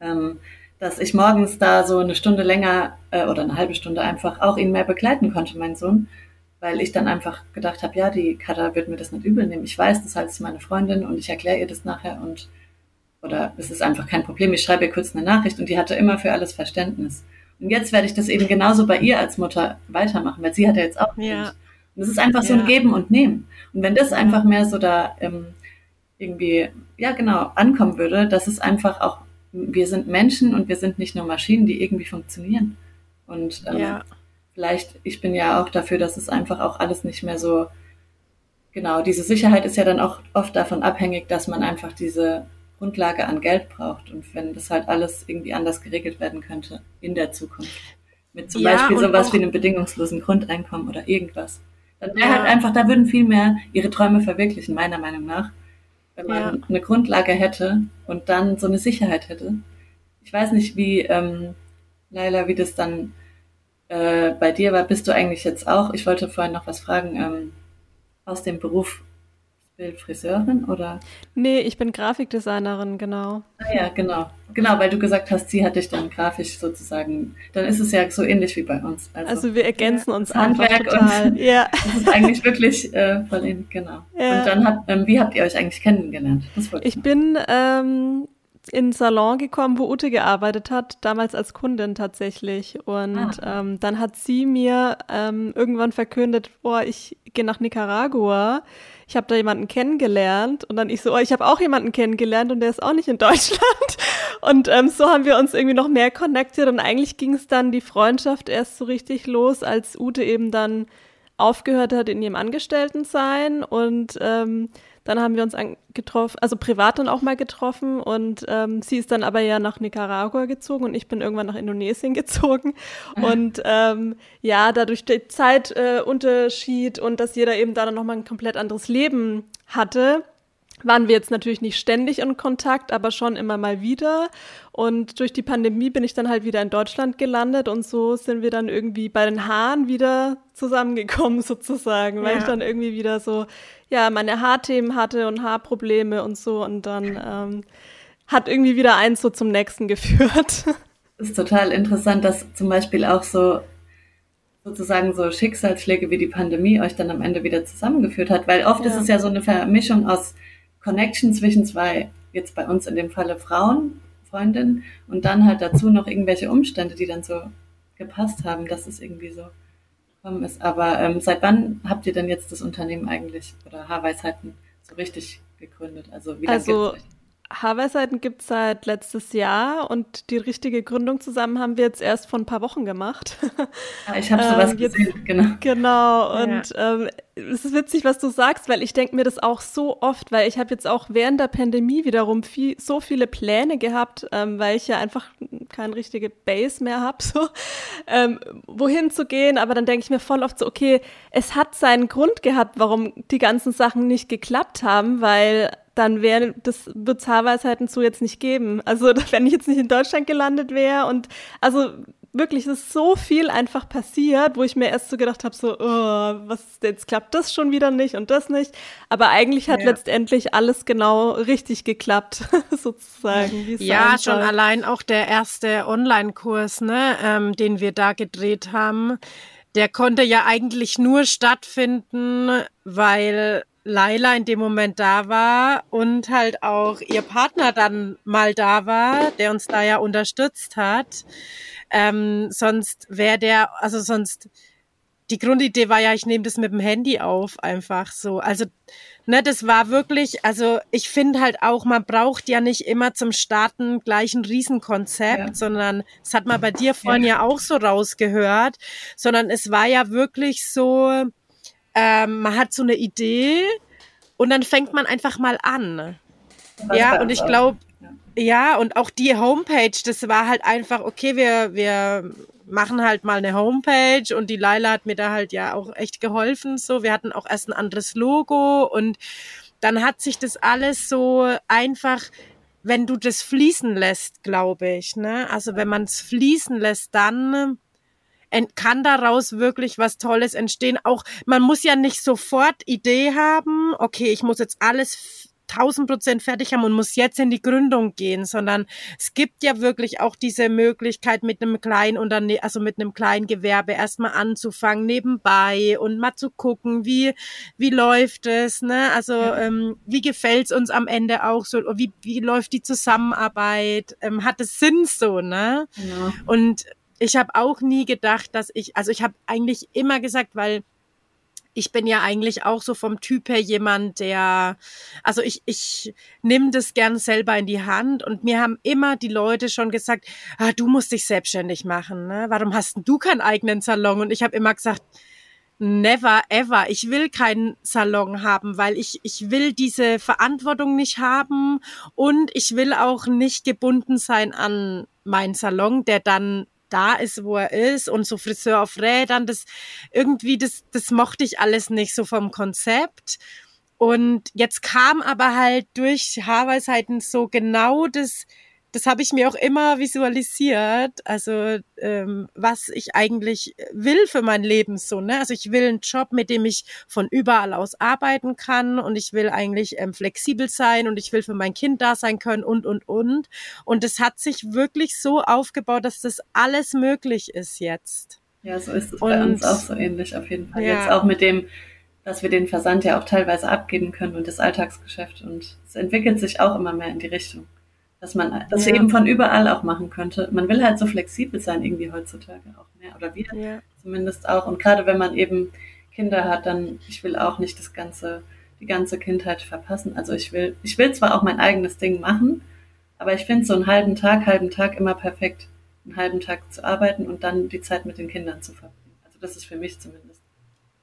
Ähm, dass ich morgens da so eine Stunde länger äh, oder eine halbe Stunde einfach auch ihn mehr begleiten konnte, mein Sohn, weil ich dann einfach gedacht habe, ja, die Katha wird mir das nicht übel nehmen. Ich weiß, das heißt, meine Freundin und ich erkläre ihr das nachher und oder es ist einfach kein Problem. Ich schreibe ihr kurz eine Nachricht und die hatte immer für alles Verständnis. Und jetzt werde ich das eben genauso bei ihr als Mutter weitermachen, weil sie hat ja jetzt auch ja. Und es ist einfach so ein Geben und Nehmen. Und wenn das einfach mehr so da ähm, irgendwie, ja genau, ankommen würde, dass es einfach auch wir sind Menschen und wir sind nicht nur Maschinen, die irgendwie funktionieren. Und ähm, ja. Vielleicht, ich bin ja auch dafür, dass es einfach auch alles nicht mehr so, genau, diese Sicherheit ist ja dann auch oft davon abhängig, dass man einfach diese Grundlage an Geld braucht. Und wenn das halt alles irgendwie anders geregelt werden könnte in der Zukunft. Mit zum ja, Beispiel sowas wie einem bedingungslosen Grundeinkommen oder irgendwas. Dann wäre ja. halt einfach, da würden viel mehr ihre Träume verwirklichen, meiner Meinung nach wenn man ja. eine Grundlage hätte und dann so eine Sicherheit hätte. ich weiß nicht, wie, ähm, Laila, wie das dann äh, bei dir war. Bist du eigentlich jetzt auch, ich wollte vorhin noch was fragen, ähm, aus dem Beruf Friseurin oder? Nee, ich bin Grafikdesignerin, genau. Ah ja, genau. Genau, weil du gesagt hast, sie hat dich dann grafisch sozusagen, dann ist es ja so ähnlich wie bei uns. Also, also wir ergänzen uns Handwerk total. Und ja. Das ist eigentlich wirklich äh, voll ähnlich, genau. Ja. Und dann hat, ähm, wie habt ihr euch eigentlich kennengelernt? ich bin ähm, in einen Salon gekommen, wo Ute gearbeitet hat, damals als Kundin tatsächlich. Und ah. ähm, dann hat sie mir ähm, irgendwann verkündet, oh, ich gehe nach Nicaragua. Ich habe da jemanden kennengelernt und dann ich so, oh, ich habe auch jemanden kennengelernt und der ist auch nicht in Deutschland. Und ähm, so haben wir uns irgendwie noch mehr connected und eigentlich ging es dann die Freundschaft erst so richtig los, als Ute eben dann aufgehört hat in ihrem Angestelltensein und ähm, dann haben wir uns getroffen, also privat dann auch mal getroffen und ähm, sie ist dann aber ja nach Nicaragua gezogen und ich bin irgendwann nach Indonesien gezogen. Und ähm, ja, dadurch der Zeitunterschied äh, und dass jeder eben da dann nochmal ein komplett anderes Leben hatte, waren wir jetzt natürlich nicht ständig in Kontakt, aber schon immer mal wieder. Und durch die Pandemie bin ich dann halt wieder in Deutschland gelandet und so sind wir dann irgendwie bei den Haaren wieder zusammengekommen sozusagen, weil ja. ich dann irgendwie wieder so, ja, meine Haarthemen hatte und Haarprobleme und so und dann ähm, hat irgendwie wieder eins so zum nächsten geführt. Das ist total interessant, dass zum Beispiel auch so sozusagen so Schicksalsschläge wie die Pandemie euch dann am Ende wieder zusammengeführt hat, weil oft ja. ist es ja so eine Vermischung aus Connection zwischen zwei, jetzt bei uns in dem Falle Frauen, Freundinnen, und dann halt dazu noch irgendwelche Umstände, die dann so gepasst haben, dass es irgendwie so gekommen ist. Aber ähm, seit wann habt ihr denn jetzt das Unternehmen eigentlich oder Haarweisheiten so richtig gegründet? Also wie lange also, gibt's euch? Haarweisheiten gibt es seit letztes Jahr und die richtige Gründung zusammen haben wir jetzt erst vor ein paar Wochen gemacht. Ja, ich habe sowas ähm, gesehen, genau. Genau, und ja. ähm, es ist witzig, was du sagst, weil ich denke mir das auch so oft, weil ich habe jetzt auch während der Pandemie wiederum viel, so viele Pläne gehabt, ähm, weil ich ja einfach keine richtige Base mehr habe, so ähm, wohin zu gehen. Aber dann denke ich mir voll oft so, okay, es hat seinen Grund gehabt, warum die ganzen Sachen nicht geklappt haben, weil dann wäre das wird Haarweisheiten so jetzt nicht geben. Also wenn ich jetzt nicht in Deutschland gelandet wäre und also wirklich es ist so viel einfach passiert, wo ich mir erst so gedacht habe, so oh, was jetzt klappt das schon wieder nicht und das nicht. Aber eigentlich hat ja. letztendlich alles genau richtig geklappt, sozusagen. Ja, schon allein auch der erste Online-Kurs, ne, ähm, den wir da gedreht haben. Der konnte ja eigentlich nur stattfinden, weil Laila in dem Moment da war und halt auch ihr Partner dann mal da war, der uns da ja unterstützt hat. Ähm, sonst wäre der, also sonst, die Grundidee war ja, ich nehme das mit dem Handy auf, einfach so. Also, ne, das war wirklich, also ich finde halt auch, man braucht ja nicht immer zum Starten gleich ein Riesenkonzept, ja. sondern das hat man bei dir vorhin ja. ja auch so rausgehört, sondern es war ja wirklich so, ähm, man hat so eine Idee und dann fängt man einfach mal an. Ja, und ich glaube, ja, und auch die Homepage, das war halt einfach, okay, wir, wir machen halt mal eine Homepage und die Laila hat mir da halt ja auch echt geholfen. So, wir hatten auch erst ein anderes Logo und dann hat sich das alles so einfach, wenn du das fließen lässt, glaube ich, ne? Also wenn man es fließen lässt, dann kann daraus wirklich was Tolles entstehen. Auch man muss ja nicht sofort Idee haben, okay, ich muss jetzt alles 1000 Prozent fertig haben und muss jetzt in die Gründung gehen, sondern es gibt ja wirklich auch diese Möglichkeit mit einem kleinen Unternehmen, also mit einem kleinen Gewerbe erstmal anzufangen nebenbei und mal zu gucken, wie wie läuft es, ne? Also ja. ähm, wie gefällt's uns am Ende auch so, wie wie läuft die Zusammenarbeit, ähm, hat es Sinn so, ne? Ja. Und ich habe auch nie gedacht, dass ich, also ich habe eigentlich immer gesagt, weil ich bin ja eigentlich auch so vom Typ her jemand, der, also ich, ich nehme das gern selber in die Hand und mir haben immer die Leute schon gesagt, ah, du musst dich selbstständig machen, ne? Warum hast denn du keinen eigenen Salon? Und ich habe immer gesagt, never ever. Ich will keinen Salon haben, weil ich, ich will diese Verantwortung nicht haben und ich will auch nicht gebunden sein an meinen Salon, der dann da ist, wo er ist und so Friseur auf Rädern, das irgendwie, das, das mochte ich alles nicht so vom Konzept. Und jetzt kam aber halt durch Haarweisheiten so genau das, das habe ich mir auch immer visualisiert, also ähm, was ich eigentlich will für mein Leben so, ne? Also ich will einen Job, mit dem ich von überall aus arbeiten kann und ich will eigentlich ähm, flexibel sein und ich will für mein Kind da sein können und und und und es hat sich wirklich so aufgebaut, dass das alles möglich ist jetzt. Ja, so ist es und, bei uns auch so ähnlich auf jeden Fall. Ja. Jetzt auch mit dem, dass wir den Versand ja auch teilweise abgeben können und das Alltagsgeschäft und es entwickelt sich auch immer mehr in die Richtung dass man das ja. eben von überall auch machen könnte. Man will halt so flexibel sein irgendwie heutzutage auch mehr oder wir ja. zumindest auch. Und gerade wenn man eben Kinder hat, dann ich will auch nicht das ganze die ganze Kindheit verpassen. Also ich will ich will zwar auch mein eigenes Ding machen, aber ich finde so einen halben Tag, halben Tag immer perfekt, einen halben Tag zu arbeiten und dann die Zeit mit den Kindern zu verbringen. Also das ist für mich zumindest,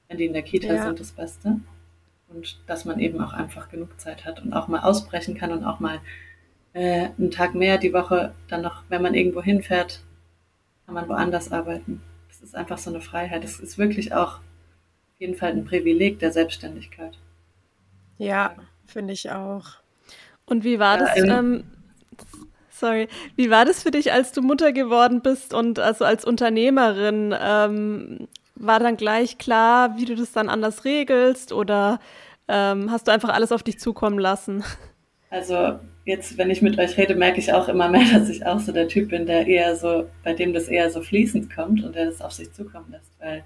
wenn die in der Kita ja. sind, das Beste. Und dass man eben auch einfach genug Zeit hat und auch mal ausbrechen kann und auch mal äh, einen Tag mehr die Woche dann noch, wenn man irgendwo hinfährt, kann man woanders arbeiten. Das ist einfach so eine Freiheit. Das ist wirklich auch auf jeden Fall ein Privileg der Selbstständigkeit. Ja, finde ich auch. Und wie war das? Ähm, ähm, sorry, wie war das für dich, als du Mutter geworden bist und also als Unternehmerin? Ähm, war dann gleich klar, wie du das dann anders regelst oder ähm, hast du einfach alles auf dich zukommen lassen? Also jetzt, wenn ich mit euch rede, merke ich auch immer mehr, dass ich auch so der Typ bin, der eher so, bei dem das eher so fließend kommt und der das auf sich zukommen lässt. Weil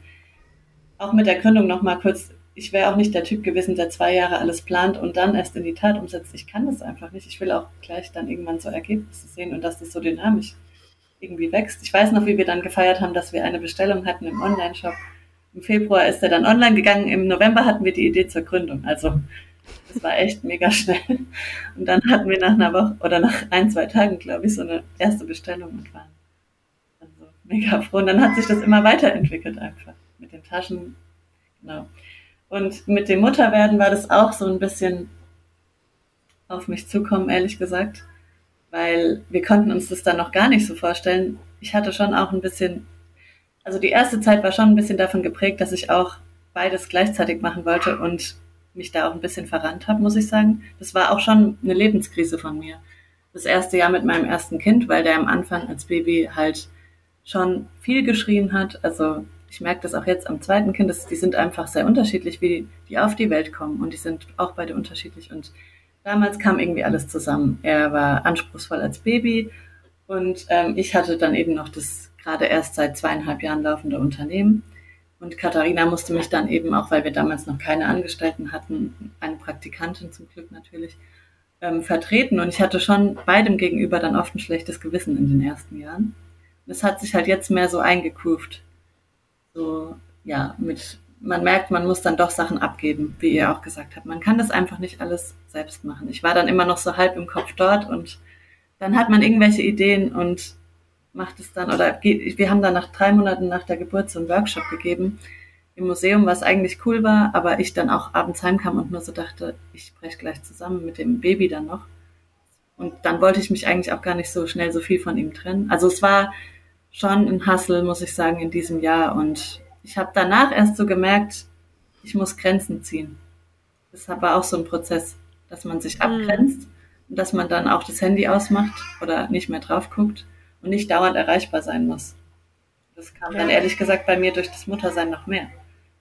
auch mit der Gründung nochmal kurz, ich wäre auch nicht der Typ gewesen, der zwei Jahre alles plant und dann erst in die Tat umsetzt. Ich kann das einfach nicht. Ich will auch gleich dann irgendwann so Ergebnisse sehen und dass das so dynamisch irgendwie wächst. Ich weiß noch, wie wir dann gefeiert haben, dass wir eine Bestellung hatten im Online-Shop. Im Februar ist er dann online gegangen. Im November hatten wir die Idee zur Gründung. Also das war echt mega schnell. Und dann hatten wir nach einer Woche oder nach ein, zwei Tagen, glaube ich, so eine erste Bestellung und waren dann so mega froh. Und dann hat sich das immer weiterentwickelt einfach mit den Taschen. Genau. Und mit dem Mutterwerden war das auch so ein bisschen auf mich zukommen, ehrlich gesagt, weil wir konnten uns das dann noch gar nicht so vorstellen. Ich hatte schon auch ein bisschen, also die erste Zeit war schon ein bisschen davon geprägt, dass ich auch beides gleichzeitig machen wollte und mich da auch ein bisschen verrannt habe, muss ich sagen. Das war auch schon eine Lebenskrise von mir. Das erste Jahr mit meinem ersten Kind, weil der am Anfang als Baby halt schon viel geschrien hat. Also ich merke das auch jetzt am zweiten Kind, dass die sind einfach sehr unterschiedlich, wie die auf die Welt kommen. Und die sind auch beide unterschiedlich. Und damals kam irgendwie alles zusammen. Er war anspruchsvoll als Baby und ähm, ich hatte dann eben noch das gerade erst seit zweieinhalb Jahren laufende Unternehmen. Und Katharina musste mich dann eben, auch weil wir damals noch keine Angestellten hatten, eine Praktikantin zum Glück natürlich, ähm, vertreten. Und ich hatte schon beidem gegenüber dann oft ein schlechtes Gewissen in den ersten Jahren. Und es hat sich halt jetzt mehr so eingegroovt. So, ja, mit, man merkt, man muss dann doch Sachen abgeben, wie ihr auch gesagt habt. Man kann das einfach nicht alles selbst machen. Ich war dann immer noch so halb im Kopf dort und dann hat man irgendwelche Ideen und macht es dann, oder wir haben dann nach drei Monaten nach der Geburt so einen Workshop gegeben im Museum, was eigentlich cool war, aber ich dann auch abends heimkam und nur so dachte, ich breche gleich zusammen mit dem Baby dann noch. Und dann wollte ich mich eigentlich auch gar nicht so schnell so viel von ihm trennen. Also es war schon ein Hassel, muss ich sagen, in diesem Jahr. Und ich habe danach erst so gemerkt, ich muss Grenzen ziehen. Das war auch so ein Prozess, dass man sich mhm. abgrenzt mhm. und dass man dann auch das Handy ausmacht oder nicht mehr drauf guckt und nicht dauernd erreichbar sein muss. Das kam ja. dann ehrlich gesagt bei mir durch das Muttersein noch mehr.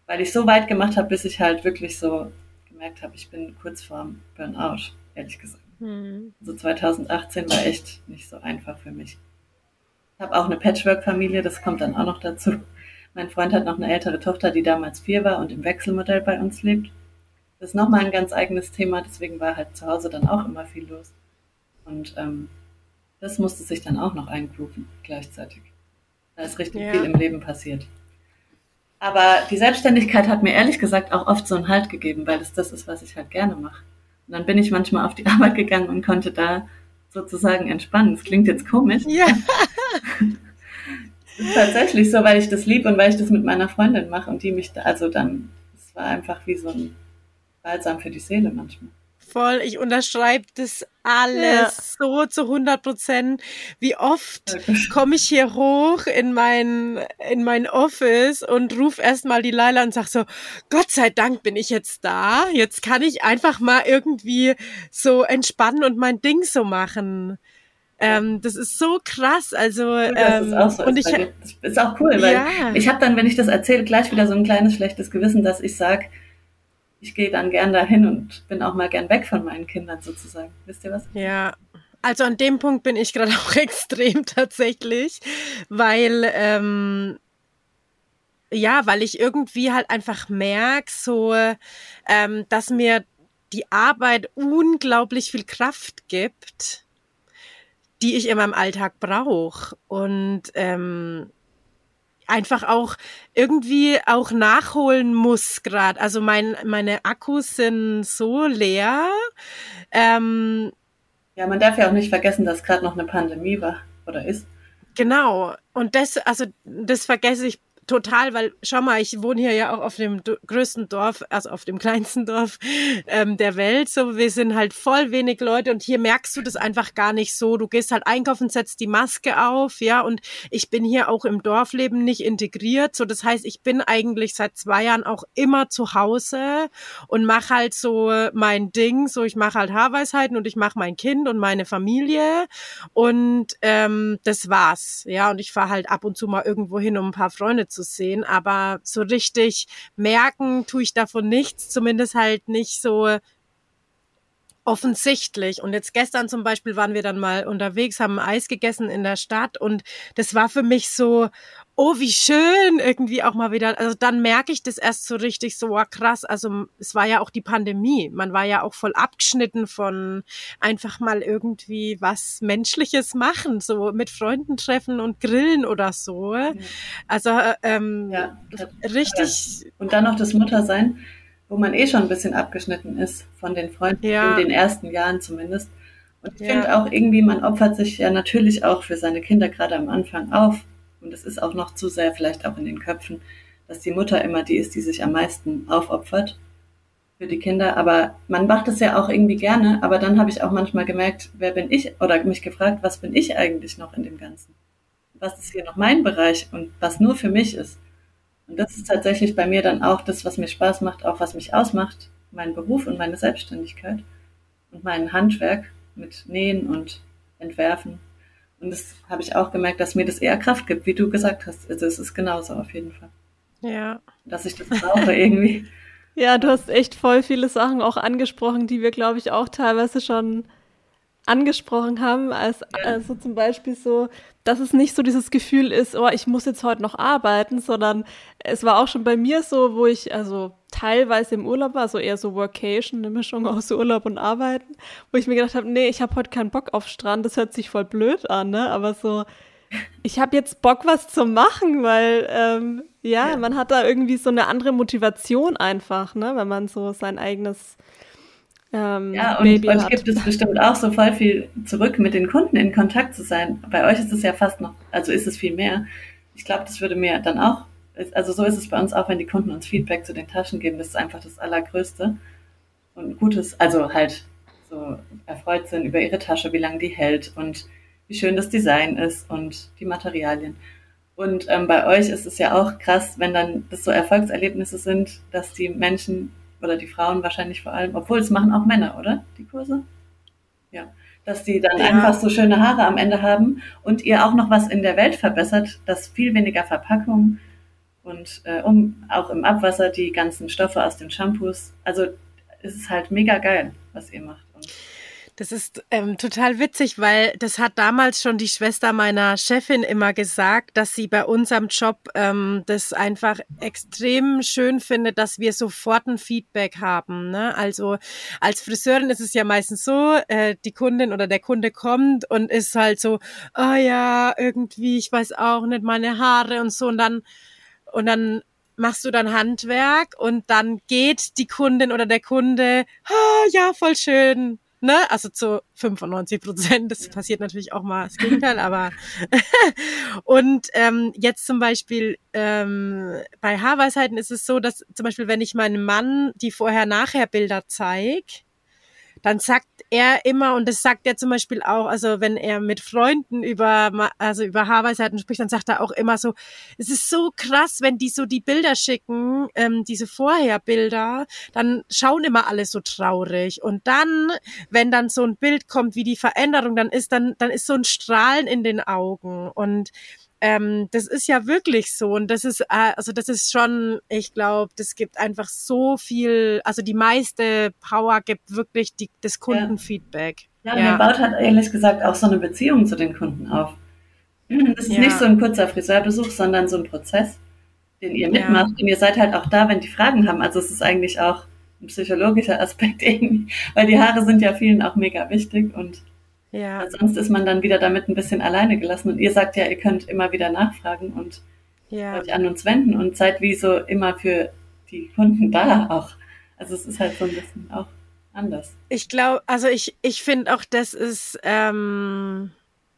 Weil ich so weit gemacht habe, bis ich halt wirklich so gemerkt habe, ich bin kurz vorm Burnout, ehrlich gesagt. Mhm. Also 2018 war echt nicht so einfach für mich. Ich habe auch eine Patchwork-Familie, das kommt dann auch noch dazu. Mein Freund hat noch eine ältere Tochter, die damals vier war und im Wechselmodell bei uns lebt. Das ist nochmal ein ganz eigenes Thema, deswegen war halt zu Hause dann auch immer viel los. Und ähm, das musste sich dann auch noch eingrooven gleichzeitig. Da ist richtig ja. viel im Leben passiert. Aber die Selbstständigkeit hat mir ehrlich gesagt auch oft so einen Halt gegeben, weil es das ist, was ich halt gerne mache. Und dann bin ich manchmal auf die Arbeit gegangen und konnte da sozusagen entspannen. Das klingt jetzt komisch. Ja. tatsächlich so, weil ich das liebe und weil ich das mit meiner Freundin mache und die mich da, also dann, es war einfach wie so ein Balsam für die Seele manchmal. Voll, ich unterschreibe das alles ja. so zu 100 Prozent. Wie oft komme ich hier hoch in mein, in mein Office und rufe erstmal die Leila und sag so, Gott sei Dank bin ich jetzt da. Jetzt kann ich einfach mal irgendwie so entspannen und mein Ding so machen. Ähm, das ist so krass. Also das ist ähm, auch so. und ist ich das ist auch cool, weil Ja. ich habe dann, wenn ich das erzähle, gleich wieder so ein kleines schlechtes Gewissen, dass ich sage, ich gehe dann gern dahin und bin auch mal gern weg von meinen Kindern sozusagen. Wisst ihr was? Ja, also an dem Punkt bin ich gerade auch extrem tatsächlich, weil ähm, ja, weil ich irgendwie halt einfach merke, so, ähm, dass mir die Arbeit unglaublich viel Kraft gibt, die ich in meinem Alltag brauche und ähm, einfach auch irgendwie auch nachholen muss gerade. Also mein, meine Akkus sind so leer. Ähm, Ja, man darf ja auch nicht vergessen, dass gerade noch eine Pandemie war oder ist. Genau. Und das, also, das vergesse ich total, weil, schau mal, ich wohne hier ja auch auf dem größten Dorf, also auf dem kleinsten Dorf ähm, der Welt. So, wir sind halt voll wenig Leute und hier merkst du das einfach gar nicht so. Du gehst halt einkaufen, setzt die Maske auf, ja, und ich bin hier auch im Dorfleben nicht integriert. So, das heißt, ich bin eigentlich seit zwei Jahren auch immer zu Hause und mache halt so mein Ding. So, ich mache halt Haarweisheiten und ich mache mein Kind und meine Familie. Und ähm, das war's. Ja, und ich fahre halt ab und zu mal irgendwo hin, um ein paar Freunde zu sehen. Aber so richtig merken tue ich davon nichts, zumindest halt nicht so offensichtlich. Und jetzt gestern zum Beispiel waren wir dann mal unterwegs, haben Eis gegessen in der Stadt und das war für mich so, oh, wie schön irgendwie auch mal wieder. Also dann merke ich das erst so richtig so, wow, krass. Also es war ja auch die Pandemie. Man war ja auch voll abgeschnitten von einfach mal irgendwie was Menschliches machen, so mit Freunden treffen und grillen oder so. Also ähm, Ja. richtig, Und dann noch das Muttersein, wo man eh schon ein bisschen abgeschnitten ist von den Freunden, Ja. in den ersten Jahren zumindest. Und ich Ja. finde auch irgendwie, man opfert sich ja natürlich auch für seine Kinder gerade am Anfang auf. Und es ist auch noch zu sehr vielleicht auch in den Köpfen, dass die Mutter immer die ist, die sich am meisten aufopfert für die Kinder. Aber man macht es ja auch irgendwie gerne. Aber dann habe ich auch manchmal gemerkt, wer bin ich? Oder mich gefragt, was bin ich eigentlich noch in dem Ganzen? Was ist hier noch mein Bereich und was nur für mich ist? Und das ist tatsächlich bei mir dann auch das, was mir Spaß macht, auch was mich ausmacht, mein Beruf und meine Selbstständigkeit und mein Handwerk mit Nähen und Entwerfen. Und das habe ich auch gemerkt, dass mir das eher Kraft gibt, wie du gesagt hast. Also es ist genauso auf jeden Fall, ja. dass ich das brauche irgendwie. Ja, du hast echt voll viele Sachen auch angesprochen, die wir, glaube ich, auch teilweise schon angesprochen haben. Als, Also zum Beispiel so, dass es nicht so dieses Gefühl ist, oh, ich muss jetzt heute noch arbeiten, sondern es war auch schon bei mir so, wo ich also teilweise im Urlaub war, so eher so Workation, eine Mischung aus Urlaub und Arbeiten, wo ich mir gedacht habe, nee, ich habe heute keinen Bock auf Strand, das hört sich voll blöd an, ne? Aber so, ich habe jetzt Bock, was zu machen, weil ähm, ja, Ja. man hat da irgendwie so eine andere Motivation einfach, ne, wenn man so sein eigenes ähm, Ja, und Baby euch hat. gibt es bestimmt auch so voll viel zurück, mit den Kunden in Kontakt zu sein. Bei euch ist es ja fast noch, also ist es viel mehr. Ich glaube, das würde mir dann auch, also so ist es bei uns auch, wenn die Kunden uns Feedback zu den Taschen geben, das ist einfach das Allergrößte. Und Gutes, also halt so erfreut sind über ihre Tasche, wie lange die hält und wie schön das Design ist und die Materialien. Und ähm, bei euch ist es ja auch krass, wenn dann das so Erfolgserlebnisse sind, dass die Menschen oder die Frauen wahrscheinlich vor allem, obwohl es machen auch Männer, oder? Die Kurse? Ja. Dass die dann Ja. einfach so schöne Haare am Ende haben und ihr auch noch was in der Welt verbessert, dass viel weniger Verpackung und äh, um auch im Abwasser die ganzen Stoffe aus den Shampoos. Also es ist halt mega geil, was ihr macht. Das ist ähm, total witzig, weil das hat damals schon die Schwester meiner Chefin immer gesagt, dass sie bei unserem Job ähm, das einfach extrem schön findet, dass wir sofort ein Feedback haben. Ne? Also als Friseurin ist es ja meistens so, äh, die Kundin oder der Kunde kommt und ist halt so, oh ja, irgendwie, ich weiß auch nicht, meine Haare und so und dann und dann machst du dann Handwerk und dann geht die Kundin oder der Kunde, ah, ja, voll schön. Ne? Also zu 95 Prozent. Das passiert natürlich auch mal das Gegenteil, aber und ähm, jetzt zum Beispiel ähm, bei Haarweisheiten ist es so, dass zum Beispiel, wenn ich meinem Mann die Vorher-Nachher-Bilder zeige, dann sagt er immer, und das sagt er zum Beispiel auch, also wenn er mit Freunden über, also über Haarweisheiten spricht, dann sagt er auch immer so, es ist so krass, wenn die so die Bilder schicken, ähm, diese Vorherbilder, dann schauen immer alle so traurig. Und dann, wenn dann so ein Bild kommt, wie die Veränderung dann ist, dann, dann ist so ein Strahlen in den Augen. Und ähm, das ist ja wirklich so und das ist äh, also das ist schon, ich glaube, das gibt einfach so viel, also die meiste Power gibt wirklich die, das Kundenfeedback. Ja, ja, ja. man baut halt ehrlich gesagt auch so eine Beziehung zu den Kunden auf. Das ist ja. nicht so ein kurzer Friseurbesuch, sondern so ein Prozess, den ihr mitmacht und ihr seid halt auch da, wenn die Fragen haben. Also es ist eigentlich auch ein psychologischer Aspekt irgendwie, weil die Haare sind ja vielen auch mega wichtig und ja. Weil sonst ist man dann wieder damit ein bisschen alleine gelassen. Und ihr sagt ja, ihr könnt immer wieder nachfragen und ja. euch an uns wenden und seid wie so immer für die Kunden da auch. Also es ist halt so ein bisschen auch anders. Ich glaube, also ich, ich finde auch, das ist, ähm,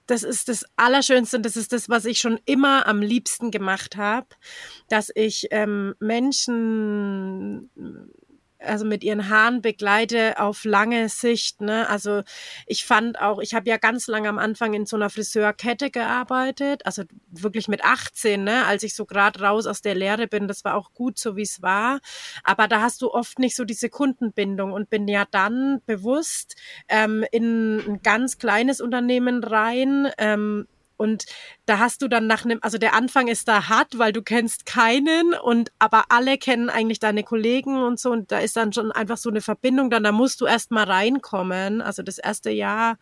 das ist das Allerschönste und das ist das, was ich schon immer am liebsten gemacht habe, dass ich ähm, Menschen also mit ihren Haaren begleite auf lange Sicht. Ne? Also ich fand auch, ich habe ja ganz lange am Anfang in so einer Friseurkette gearbeitet, also wirklich mit 18, ne? als ich so gerade raus aus der Lehre bin. Das war auch gut, so wie es war. Aber da hast du oft nicht so diese Kundenbindung und bin ja dann bewusst ähm, in ein ganz kleines Unternehmen rein. Ähm, und da hast du dann nach einem, also der Anfang ist da hart, weil du kennst keinen und aber alle kennen eigentlich deine Kollegen und so und da ist dann schon einfach so eine Verbindung dann, da musst du erst mal reinkommen. Also das erste Jahr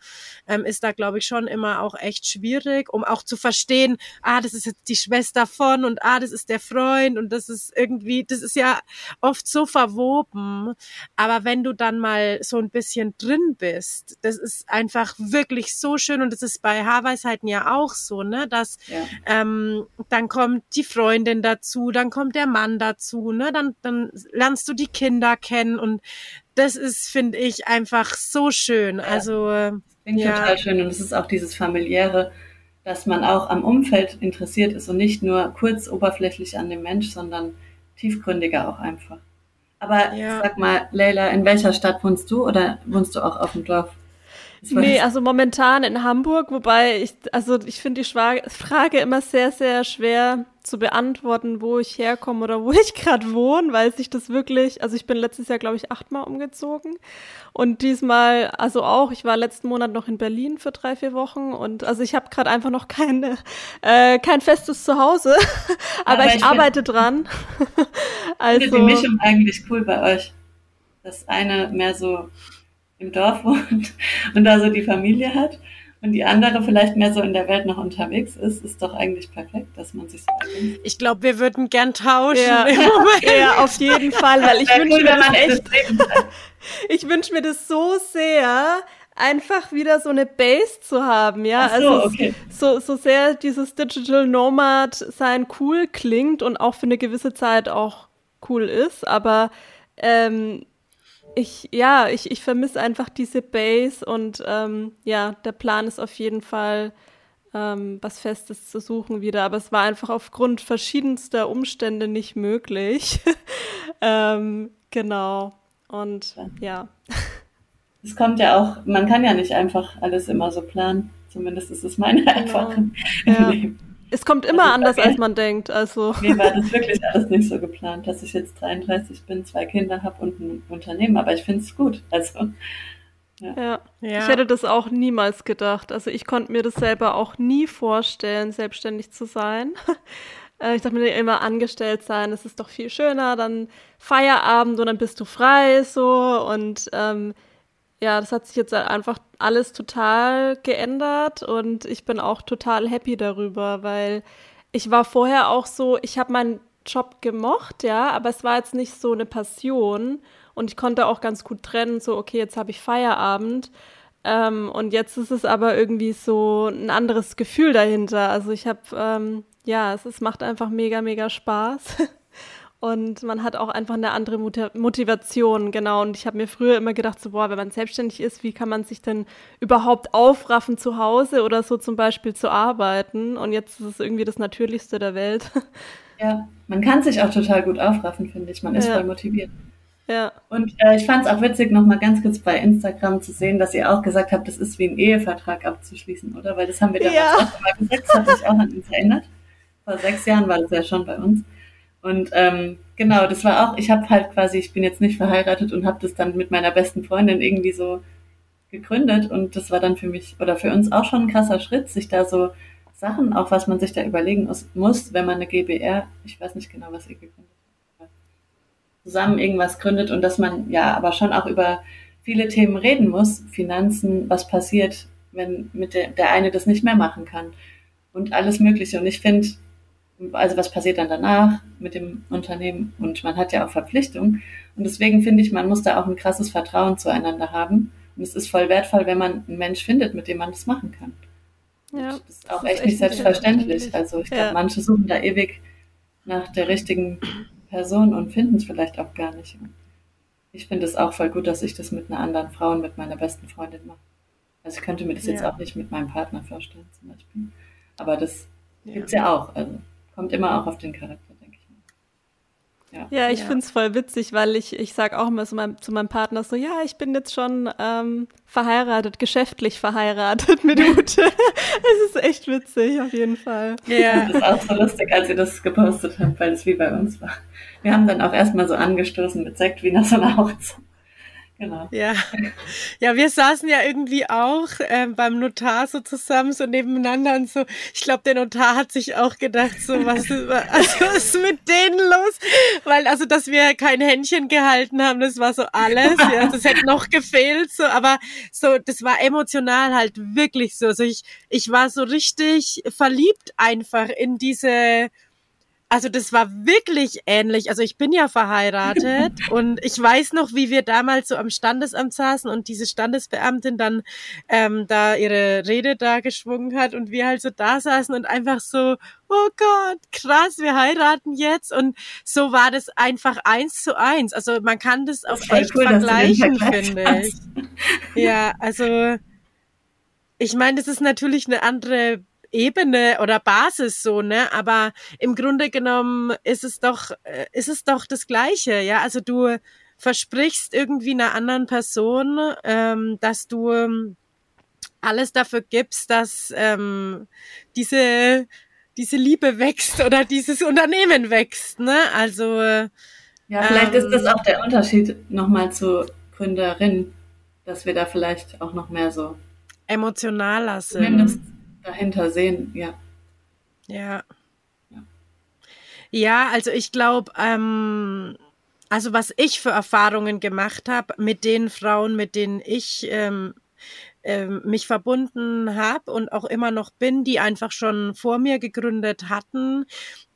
ähm, ist da, glaube ich, schon immer auch echt schwierig, um auch zu verstehen, ah, das ist jetzt die Schwester von und ah, das ist der Freund und das ist irgendwie, das ist ja oft so verwoben. Aber wenn du dann mal so ein bisschen drin bist, das ist einfach wirklich so schön und das ist bei Haarweisheiten ja auch so, ne? Dass ja. ähm, dann kommt die Freundin dazu, dann kommt der Mann dazu, ne? Dann, dann lernst du die Kinder kennen und das ist, finde ich, einfach so schön. Ja. Also Klingt ja. total schön und es ist auch dieses familiäre, dass man auch am Umfeld interessiert ist und nicht nur kurz oberflächlich an dem Mensch, sondern tiefgründiger auch einfach. Aber ja. sag mal, Leila, in welcher Stadt wohnst du oder wohnst du auch auf dem Dorf? Nee, also momentan in Hamburg, wobei ich, also ich finde die Frage immer sehr, sehr schwer zu beantworten, wo ich herkomme oder wo ich gerade wohne, weil sich das wirklich, also ich bin letztes Jahr, glaube ich, achtmal umgezogen und diesmal, also auch, ich war letzten Monat noch in Berlin für drei, vier Wochen und also ich habe gerade einfach noch keine, äh, kein festes Zuhause, aber, aber ich, ich arbeite dran. also, ich finde die Mischung eigentlich cool bei euch. Das eine mehr so im Dorf wohnt und da so die Familie hat und die andere vielleicht mehr so in der Welt noch unterwegs ist, ist doch eigentlich perfekt, dass man sich so ergänzt. Ich glaube, wir würden gern tauschen. Ja, ja auf jeden Fall, weil ich wünsche mir das echt, ich wünsche mir das so sehr, einfach wieder so eine Base zu haben, ja. Ach so, also okay. so, so sehr dieses Digital Nomad sein cool klingt und auch für eine gewisse Zeit auch cool ist, aber ähm, ich, ja, ich, ich vermisse einfach diese Base und ähm, ja, der Plan ist auf jeden Fall, ähm, was Festes zu suchen wieder. Aber es war einfach aufgrund verschiedenster Umstände nicht möglich. ähm, genau. Und ja. Es kommt ja auch, man kann ja nicht einfach alles immer so planen. Zumindest ist es meine genau. Erfahrung ja. Es kommt immer also, anders, als man denkt. Also. Mir war das wirklich alles nicht so geplant, dass ich jetzt 33 bin, zwei Kinder habe und ein Unternehmen, aber ich finde es gut. Also, ja. Ja. ja. ich hätte das auch niemals gedacht. Also ich konnte mir das selber auch nie vorstellen, selbstständig zu sein. Äh, ich dachte mir immer, angestellt sein, das ist doch viel schöner, dann Feierabend und dann bist du frei so und ähm, ja, das hat sich jetzt einfach alles total geändert und ich bin auch total happy darüber, weil ich war vorher auch so, ich habe meinen Job gemocht, ja, aber es war jetzt nicht so eine Passion und ich konnte auch ganz gut trennen, so, okay, jetzt habe ich Feierabend. Ähm, und jetzt ist es aber irgendwie so ein anderes Gefühl dahinter. Also ich habe, ähm, ja, es, es macht einfach mega, mega Spaß. Und man hat auch einfach eine andere Motivation, genau. Und ich habe mir früher immer gedacht, so, boah, wenn man selbstständig ist, wie kann man sich denn überhaupt aufraffen zu Hause oder so zum Beispiel zu arbeiten? Und jetzt ist es irgendwie das Natürlichste der Welt. Ja, man kann sich auch total gut aufraffen, finde ich. Man ist ja. voll motiviert. Ja. Und äh, ich fand es auch witzig, nochmal ganz kurz bei Instagram zu sehen, dass ihr auch gesagt habt, das ist wie ein Ehevertrag abzuschließen, oder? Weil das haben wir damals ja. auch mal gesagt, das hat sich auch an uns erinnert. Vor sechs Jahren war das ja schon bei uns. Und ähm, genau, das war auch, ich habe halt quasi, ich bin jetzt nicht verheiratet und habe das dann mit meiner besten Freundin irgendwie so gegründet und das war dann für mich oder für uns auch schon ein krasser Schritt, sich da so Sachen, auch was man sich da überlegen muss, wenn man eine GBR, ich weiß nicht genau, was ihr gegründet habt, zusammen irgendwas gründet und dass man ja aber schon auch über viele Themen reden muss, Finanzen, was passiert, wenn mit der, der eine das nicht mehr machen kann und alles Mögliche. Und ich finde, also was passiert dann danach mit dem Unternehmen und man hat ja auch Verpflichtungen. Und deswegen finde ich, man muss da auch ein krasses Vertrauen zueinander haben. Und es ist voll wertvoll, wenn man einen Mensch findet, mit dem man das machen kann. Ja, das ist auch das echt, ist nicht selbstverständlich. Also ich glaube, ja. manche suchen da ewig nach der richtigen Person und finden es vielleicht auch gar nicht. Ich finde es auch voll gut, dass ich das mit einer anderen Frau und mit meiner besten Freundin mache. Also ich könnte mir das ja. jetzt auch nicht mit meinem Partner vorstellen zum Beispiel. Aber das ja. gibt es ja auch. Also kommt immer auch auf den Charakter, denke ich mal. Ja, ja ich ja. finde es voll witzig, weil ich, ich sage auch immer zu meinem, zu meinem Partner so, ja, ich bin jetzt schon ähm, verheiratet, geschäftlich verheiratet mit Ute. Es ist echt witzig, auf jeden Fall. Ja, das ist auch so lustig, als ihr das gepostet habt, weil es wie bei uns war. Wir haben dann auch erstmal so angestoßen mit Sekt wie nach so einer Hochzeit. Genau. Ja. ja, wir saßen ja irgendwie auch äh, beim Notar so zusammen, so nebeneinander und so. Ich glaube, der Notar hat sich auch gedacht, so was, ist, also, was ist mit denen los? Weil, also, dass wir kein Händchen gehalten haben, das war so alles. Ja, das hätte noch gefehlt, so, aber so, das war emotional halt wirklich so. Also ich, ich war so richtig verliebt einfach in diese also das war wirklich ähnlich. Also ich bin ja verheiratet und ich weiß noch, wie wir damals so am Standesamt saßen und diese Standesbeamtin dann ähm, da ihre Rede da geschwungen hat und wir halt so da saßen und einfach so, oh Gott, krass, wir heiraten jetzt. Und so war das einfach eins zu eins. Also man kann das auch das echt cool, vergleichen, finde ich. Ja, also ich meine, das ist natürlich eine andere Ebene oder Basis so, ne? Aber im Grunde genommen ist es doch, äh, ist es doch das Gleiche, ja? Also du versprichst irgendwie einer anderen Person, ähm, dass du ähm, alles dafür gibst, dass ähm, diese diese Liebe wächst oder dieses Unternehmen wächst, ne? Also ja, vielleicht ähm, ist das ähm, auch der Unterschied nochmal zu Gründerin, dass wir da vielleicht auch noch mehr so emotionaler sind. Zumindest dahinter sehen, ja. Ja. Ja, ja also ich glaube, ähm, also was ich für Erfahrungen gemacht habe mit den Frauen, mit denen ich ähm, ähm, mich verbunden habe und auch immer noch bin, die einfach schon vor mir gegründet hatten,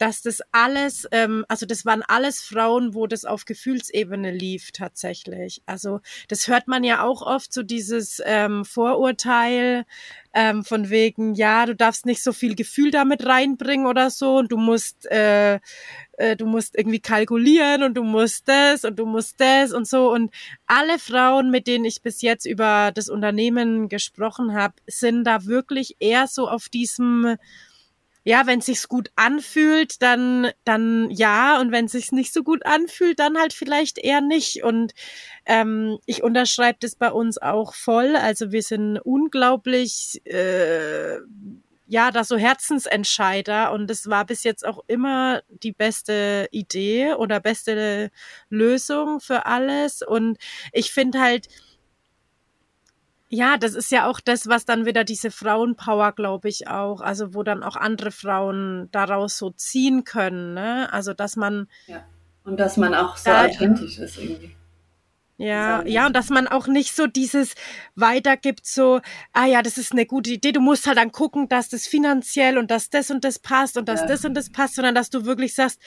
dass das alles, ähm, also das waren alles Frauen, wo das auf Gefühlsebene lief tatsächlich. Also das hört man ja auch oft, so dieses ähm, Vorurteil ähm, von wegen, ja, du darfst nicht so viel Gefühl damit reinbringen oder so und du musst äh, äh, du musst irgendwie kalkulieren und du musst das und du musst das und so. Und alle Frauen, mit denen ich bis jetzt über das Unternehmen gesprochen habe, sind da wirklich eher so auf diesem ja, wenn sich's gut anfühlt, dann dann ja. Und wenn sich's nicht so gut anfühlt, dann halt vielleicht eher nicht. Und ähm, ich unterschreibe das bei uns auch voll. Also wir sind unglaublich äh, ja, da so Herzensentscheider. Und das war bis jetzt auch immer die beste Idee oder beste Lösung für alles. Und ich finde halt, ja, das ist ja auch das, was dann wieder diese Frauenpower, glaube ich, auch, also wo dann auch andere Frauen daraus so ziehen können, ne? Also dass man ja. und dass man auch so da, authentisch ist irgendwie. Ja, ja, und dass man auch nicht so dieses weitergibt, so, ah ja, das ist eine gute Idee, du musst halt dann gucken, dass das finanziell und dass das und das passt und dass ja. das und das passt, sondern dass du wirklich sagst,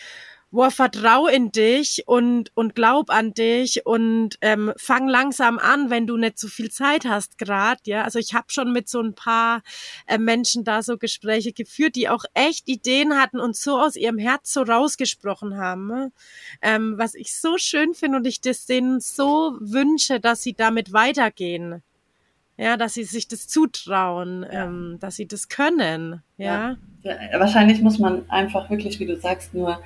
boah, vertrau in dich und, und glaub an dich und ähm, fang langsam an, wenn du nicht so viel Zeit hast gerade. Ja, also ich habe schon mit so ein paar äh, Menschen da so Gespräche geführt, die auch echt Ideen hatten und so aus ihrem Herz so rausgesprochen haben. Ne? Ähm, was ich so schön finde und ich das denen so wünsche, dass sie damit weitergehen. Ja, dass sie sich das zutrauen, ja. ähm, dass sie das können. Ja? ja. Wahrscheinlich muss man einfach wirklich, wie du sagst, nur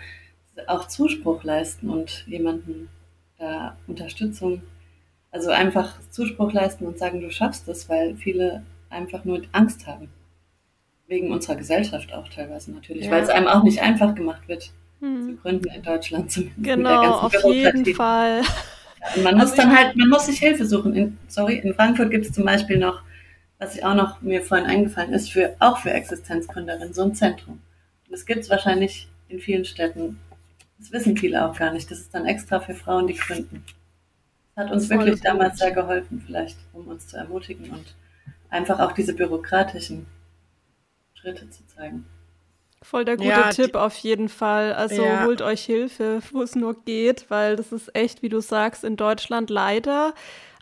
auch Zuspruch leisten und jemanden da Unterstützung, also einfach Zuspruch leisten und sagen, du schaffst es, weil viele einfach nur Angst haben. Wegen unserer Gesellschaft auch teilweise natürlich, ja. weil es einem auch nicht einfach gemacht wird, hm. zu gründen in Deutschland zumindest. Genau, auf jeden Fall. Ja, man muss also dann halt, man muss sich Hilfe suchen. In, sorry, in Frankfurt gibt es zum Beispiel noch, was ich auch noch mir vorhin eingefallen ist, für, auch für Existenzgründerinnen, so ein Zentrum. Und das gibt es wahrscheinlich in vielen Städten. Das wissen viele auch gar nicht. Das ist dann extra für Frauen, die gründen. Das hat uns Voll wirklich gut. damals sehr geholfen, vielleicht, um uns zu ermutigen und einfach auch diese bürokratischen Schritte zu zeigen. Voll der gute ja, Tipp auf jeden Fall. Also ja. holt euch Hilfe, wo es nur geht, weil das ist echt, wie du sagst, in Deutschland leider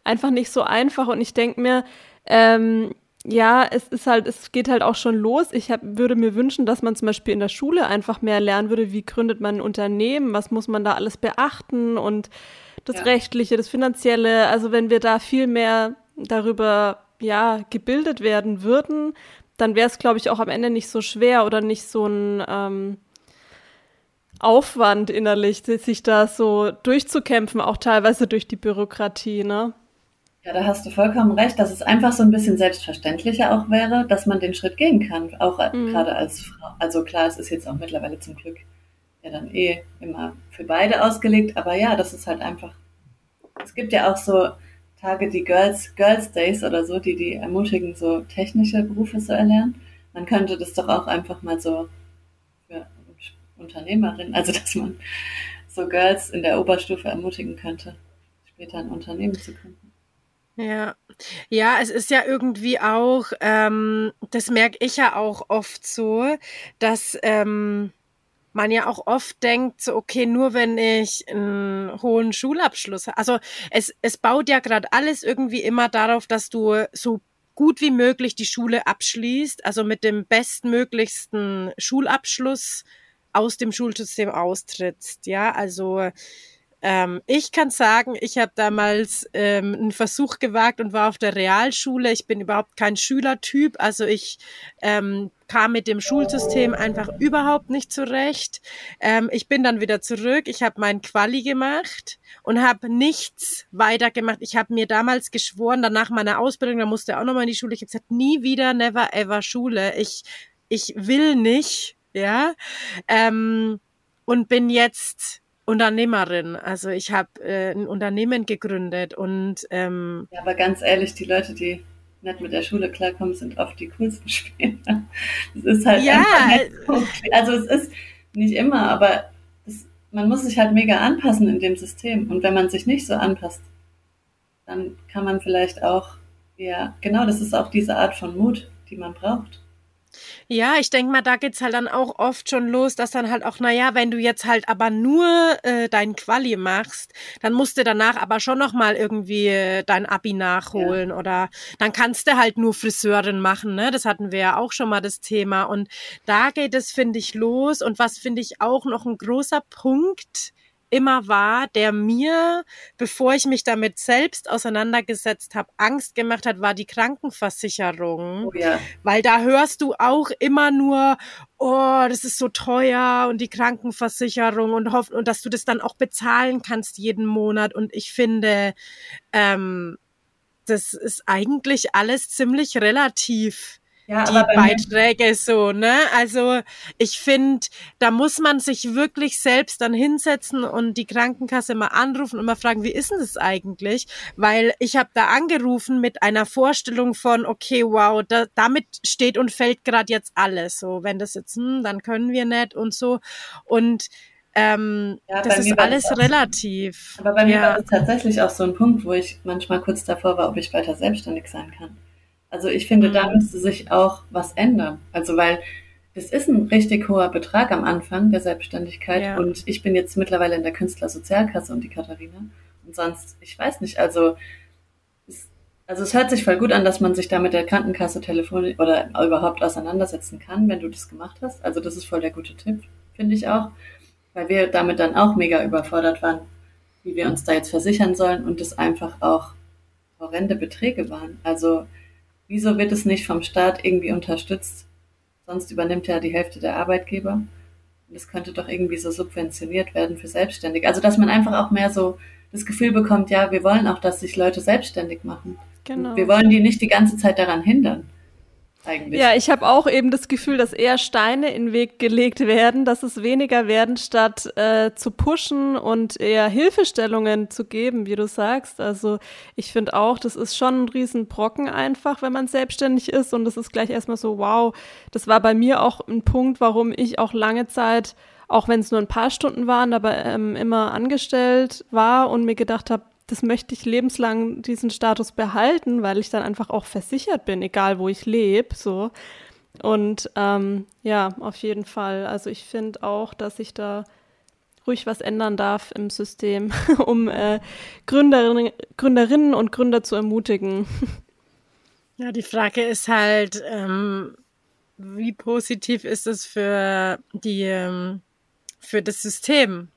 einfach nicht so einfach. Und ich denke mir, ähm, ja, es ist halt, es geht halt auch schon los. Ich hab, würde mir wünschen, dass man zum Beispiel in der Schule einfach mehr lernen würde, wie gründet man ein Unternehmen, was muss man da alles beachten und das ja. Rechtliche, das Finanzielle. Also wenn wir da viel mehr darüber ja gebildet werden würden, dann wäre es, glaube ich, auch am Ende nicht so schwer oder nicht so ein ähm, Aufwand innerlich, sich da so durchzukämpfen, auch teilweise durch die Bürokratie, ne? Ja, da hast du vollkommen recht, dass es einfach so ein bisschen selbstverständlicher auch wäre, dass man den Schritt gehen kann, auch mhm. gerade als Frau. Also klar, es ist jetzt auch mittlerweile zum Glück ja dann eh immer für beide ausgelegt, aber ja, das ist halt einfach. Es gibt ja auch so Tage, die Girls, Girls Days oder so, die die ermutigen, so technische Berufe zu erlernen. Man könnte das doch auch einfach mal so für Unternehmerinnen, also dass man so Girls in der Oberstufe ermutigen könnte, später ein Unternehmen zu gründen. Ja, ja, es ist ja irgendwie auch, ähm, das merke ich ja auch oft so, dass ähm, man ja auch oft denkt, so, okay, nur wenn ich einen hohen Schulabschluss habe. Also es, es baut ja gerade alles irgendwie immer darauf, dass du so gut wie möglich die Schule abschließt, also mit dem bestmöglichsten Schulabschluss aus dem Schulsystem austrittst. Ja, also ähm, ich kann sagen, ich habe damals ähm, einen Versuch gewagt und war auf der Realschule. Ich bin überhaupt kein Schülertyp, also ich ähm, kam mit dem Schulsystem einfach überhaupt nicht zurecht. Ähm, ich bin dann wieder zurück. Ich habe mein Quali gemacht und habe nichts weiter gemacht. Ich habe mir damals geschworen, danach meiner Ausbildung, da musste auch nochmal in die Schule. Ich habe gesagt, nie wieder, never ever Schule. Ich ich will nicht, ja. Ähm, und bin jetzt Unternehmerin. Also ich habe äh, ein Unternehmen gegründet und ähm, ja, aber ganz ehrlich, die Leute, die nicht mit der Schule klarkommen, sind oft die coolsten Spieler. Das ist halt ja. So, also es ist nicht immer, aber es, man muss sich halt mega anpassen in dem System. Und wenn man sich nicht so anpasst, dann kann man vielleicht auch, ja, genau, das ist auch diese Art von Mut, die man braucht. Ja, ich denke mal, da geht's halt dann auch oft schon los, dass dann halt auch, naja, wenn du jetzt halt aber nur äh, dein Quali machst, dann musst du danach aber schon nochmal irgendwie äh, dein Abi nachholen ja. oder dann kannst du halt nur Friseurin machen, ne? Das hatten wir ja auch schon mal das Thema. Und da geht es, finde ich, los. Und was finde ich auch noch ein großer Punkt, immer war, der mir, bevor ich mich damit selbst auseinandergesetzt habe, Angst gemacht hat, war die Krankenversicherung. Oh ja. Weil da hörst du auch immer nur, oh, das ist so teuer und die Krankenversicherung und hoffen und dass du das dann auch bezahlen kannst jeden Monat. Und ich finde, ähm, das ist eigentlich alles ziemlich relativ ja, die Beiträge so, ne? Also ich finde, da muss man sich wirklich selbst dann hinsetzen und die Krankenkasse mal anrufen und mal fragen, wie ist denn das eigentlich? Weil ich habe da angerufen mit einer Vorstellung von, okay, wow, da, damit steht und fällt gerade jetzt alles. So, wenn das jetzt, hm, dann können wir nicht und so. Und ähm, ja, das ist alles auch, relativ. Aber bei mir war das tatsächlich auch so ein Punkt, wo ich manchmal kurz davor war, ob ich weiter selbstständig sein kann. Also ich finde, da mhm. müsste sich auch was ändern. Also weil es ist ein richtig hoher Betrag am Anfang der Selbstständigkeit ja. und ich bin jetzt mittlerweile in der Künstlersozialkasse und die Katharina und sonst, ich weiß nicht, also es, also es hört sich voll gut an, dass man sich da mit der Krankenkasse telefonisch oder überhaupt auseinandersetzen kann, wenn du das gemacht hast. Also das ist voll der gute Tipp, finde ich auch, weil wir damit dann auch mega überfordert waren, wie wir uns da jetzt versichern sollen und es einfach auch horrende Beträge waren. Also Wieso wird es nicht vom Staat irgendwie unterstützt? Sonst übernimmt ja die Hälfte der Arbeitgeber. Und es könnte doch irgendwie so subventioniert werden für Selbstständige. Also, dass man einfach auch mehr so das Gefühl bekommt, ja, wir wollen auch, dass sich Leute selbstständig machen. Genau. Wir wollen die nicht die ganze Zeit daran hindern eigentlich. Ja, ich habe auch eben das Gefühl, dass eher Steine in den Weg gelegt werden, dass es weniger werden, statt äh, zu pushen und eher Hilfestellungen zu geben, wie du sagst. Also ich finde auch, das ist schon ein Riesenbrocken einfach, wenn man selbstständig ist. Und das ist gleich erstmal so, wow, das war bei mir auch ein Punkt, warum ich auch lange Zeit auch wenn es nur ein paar Stunden waren, aber ähm, immer angestellt war und mir gedacht habe, das möchte ich lebenslang diesen Status behalten, weil ich dann einfach auch versichert bin, egal wo ich lebe, so. Und ähm, ja, auf jeden Fall. Also ich finde auch, dass ich da ruhig was ändern darf im System, um äh, Gründerinnen, Gründerinnen und Gründer zu ermutigen. Ja, die Frage ist halt, ähm, wie positiv ist es für die, ähm, für das System?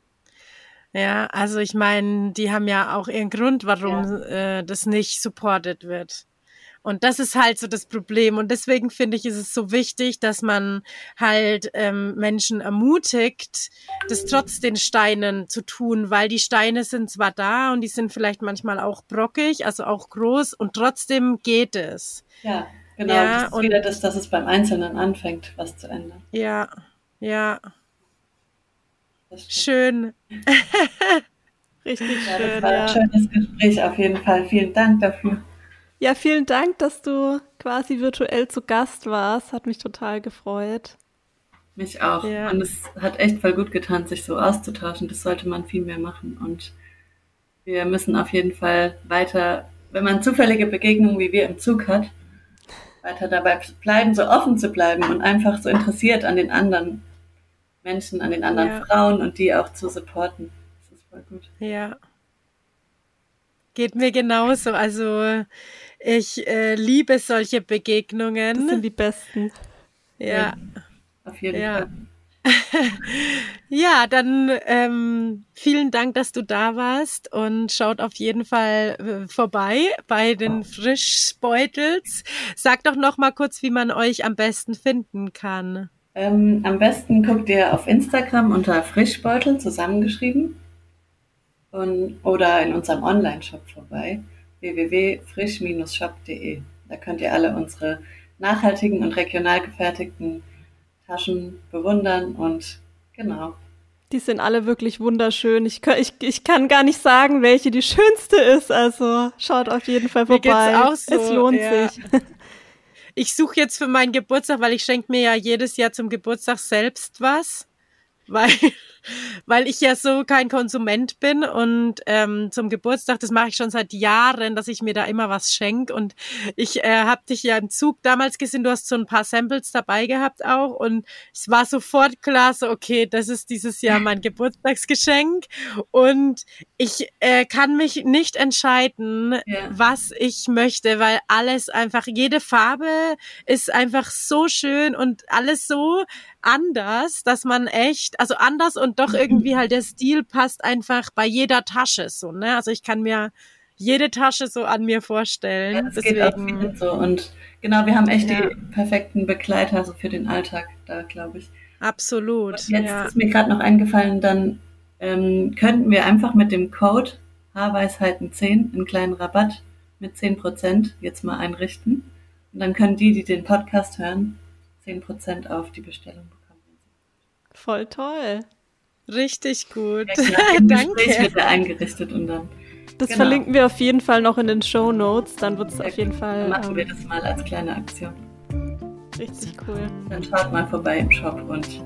Ja, also ich meine, die haben ja auch ihren Grund, warum ja. äh, das nicht supported wird. Und das ist halt so das Problem. Und deswegen finde ich, ist es so wichtig, dass man halt ähm, Menschen ermutigt, das trotz den Steinen zu tun, weil die Steine sind zwar da und die sind vielleicht manchmal auch brockig, also auch groß und trotzdem geht es. Ja, genau. Ja, das ist und, wieder das, dass es beim Einzelnen anfängt, was zu ändern. Ja, ja. Schön. Richtig ja, schön. Das war ein schönes Gespräch auf jeden Fall. Vielen Dank dafür. Ja, vielen Dank, dass du quasi virtuell zu Gast warst. Hat mich total gefreut. Mich auch. Ja. Und es hat echt voll gut getan, sich so auszutauschen. Das sollte man viel mehr machen. Und wir müssen auf jeden Fall weiter, wenn man zufällige Begegnungen wie wir im Zug hat, weiter dabei bleiben, so offen zu bleiben und einfach so interessiert an den anderen Menschen, an den anderen ja. Frauen und die auch zu supporten. Das ist voll gut. Ja. Geht mir genauso. Also ich äh, liebe solche Begegnungen. Das sind die besten. Ja. ja auf jeden ja. Fall. ja, dann ähm, vielen Dank, dass du da warst und schaut auf jeden Fall äh, vorbei bei den Frischbeutels. Sag doch noch mal kurz, wie man euch am besten finden kann. Ähm, am besten guckt ihr auf Instagram unter Frischbeutel zusammengeschrieben und, oder in unserem Online-Shop vorbei, www.frisch-shop.de. Da könnt ihr alle unsere nachhaltigen und regional gefertigten Taschen bewundern und genau. Die sind alle wirklich wunderschön. Ich, ich, ich kann gar nicht sagen, welche die schönste ist. Also schaut auf jeden Fall vorbei. Mir geht's auch so. Es lohnt ja. sich. ich suche jetzt für meinen Geburtstag, weil ich schenke mir ja jedes Jahr zum Geburtstag selbst was, weil weil ich ja so kein Konsument bin und ähm, zum Geburtstag, das mache ich schon seit Jahren, dass ich mir da immer was schenke und ich äh, habe dich ja im Zug damals gesehen, du hast so ein paar Samples dabei gehabt auch. Und es war sofort klar, so okay, das ist dieses Jahr mein Geburtstagsgeschenk. Und ich äh, kann mich nicht entscheiden, ja. was ich möchte, weil alles einfach, jede Farbe ist einfach so schön und alles so anders, dass man echt, also anders und doch irgendwie halt der Stil passt einfach bei jeder Tasche so, ne? Also ich kann mir jede Tasche so an mir vorstellen. Ja, das Deswegen. geht auch vielen so und genau, wir haben echt ja. die perfekten Begleiter so für den Alltag da, glaube ich. Absolut. Und jetzt ja. ist mir gerade noch eingefallen, dann ähm, könnten wir einfach mit dem Code Haarweisheiten 10 einen kleinen Rabatt mit 10% jetzt mal einrichten. Und dann können die, die den Podcast hören, 10% auf die Bestellung bekommen. Voll toll. Richtig gut. Ja, Danke. wird er eingerichtet und dann. Das genau. verlinken wir auf jeden Fall noch in den Show Notes. Dann wird es auf jeden Fall. Dann machen ähm, wir das mal als kleine Aktion. Richtig cool. Dann schaut mal vorbei im Shop und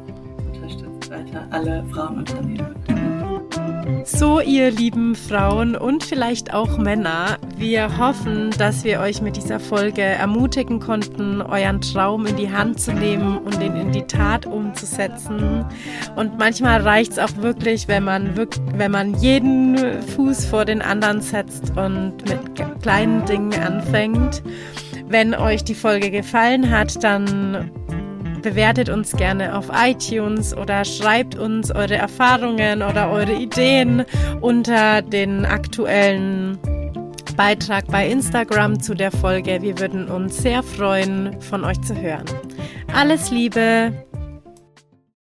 unterstützt weiter alle Frauenunternehmen. So, ihr lieben Frauen und vielleicht auch Männer, wir hoffen, dass wir euch mit dieser Folge ermutigen konnten, euren Traum in die Hand zu nehmen und ihn in die Tat umzusetzen. Und manchmal reicht es auch wirklich, wenn man, wenn man jeden Fuß vor den anderen setzt und mit kleinen Dingen anfängt. Wenn euch die Folge gefallen hat, dann bewertet uns gerne auf iTunes oder schreibt uns eure Erfahrungen oder eure Ideen unter den aktuellen Beitrag bei Instagram zu der Folge. Wir würden uns sehr freuen, von euch zu hören. Alles Liebe!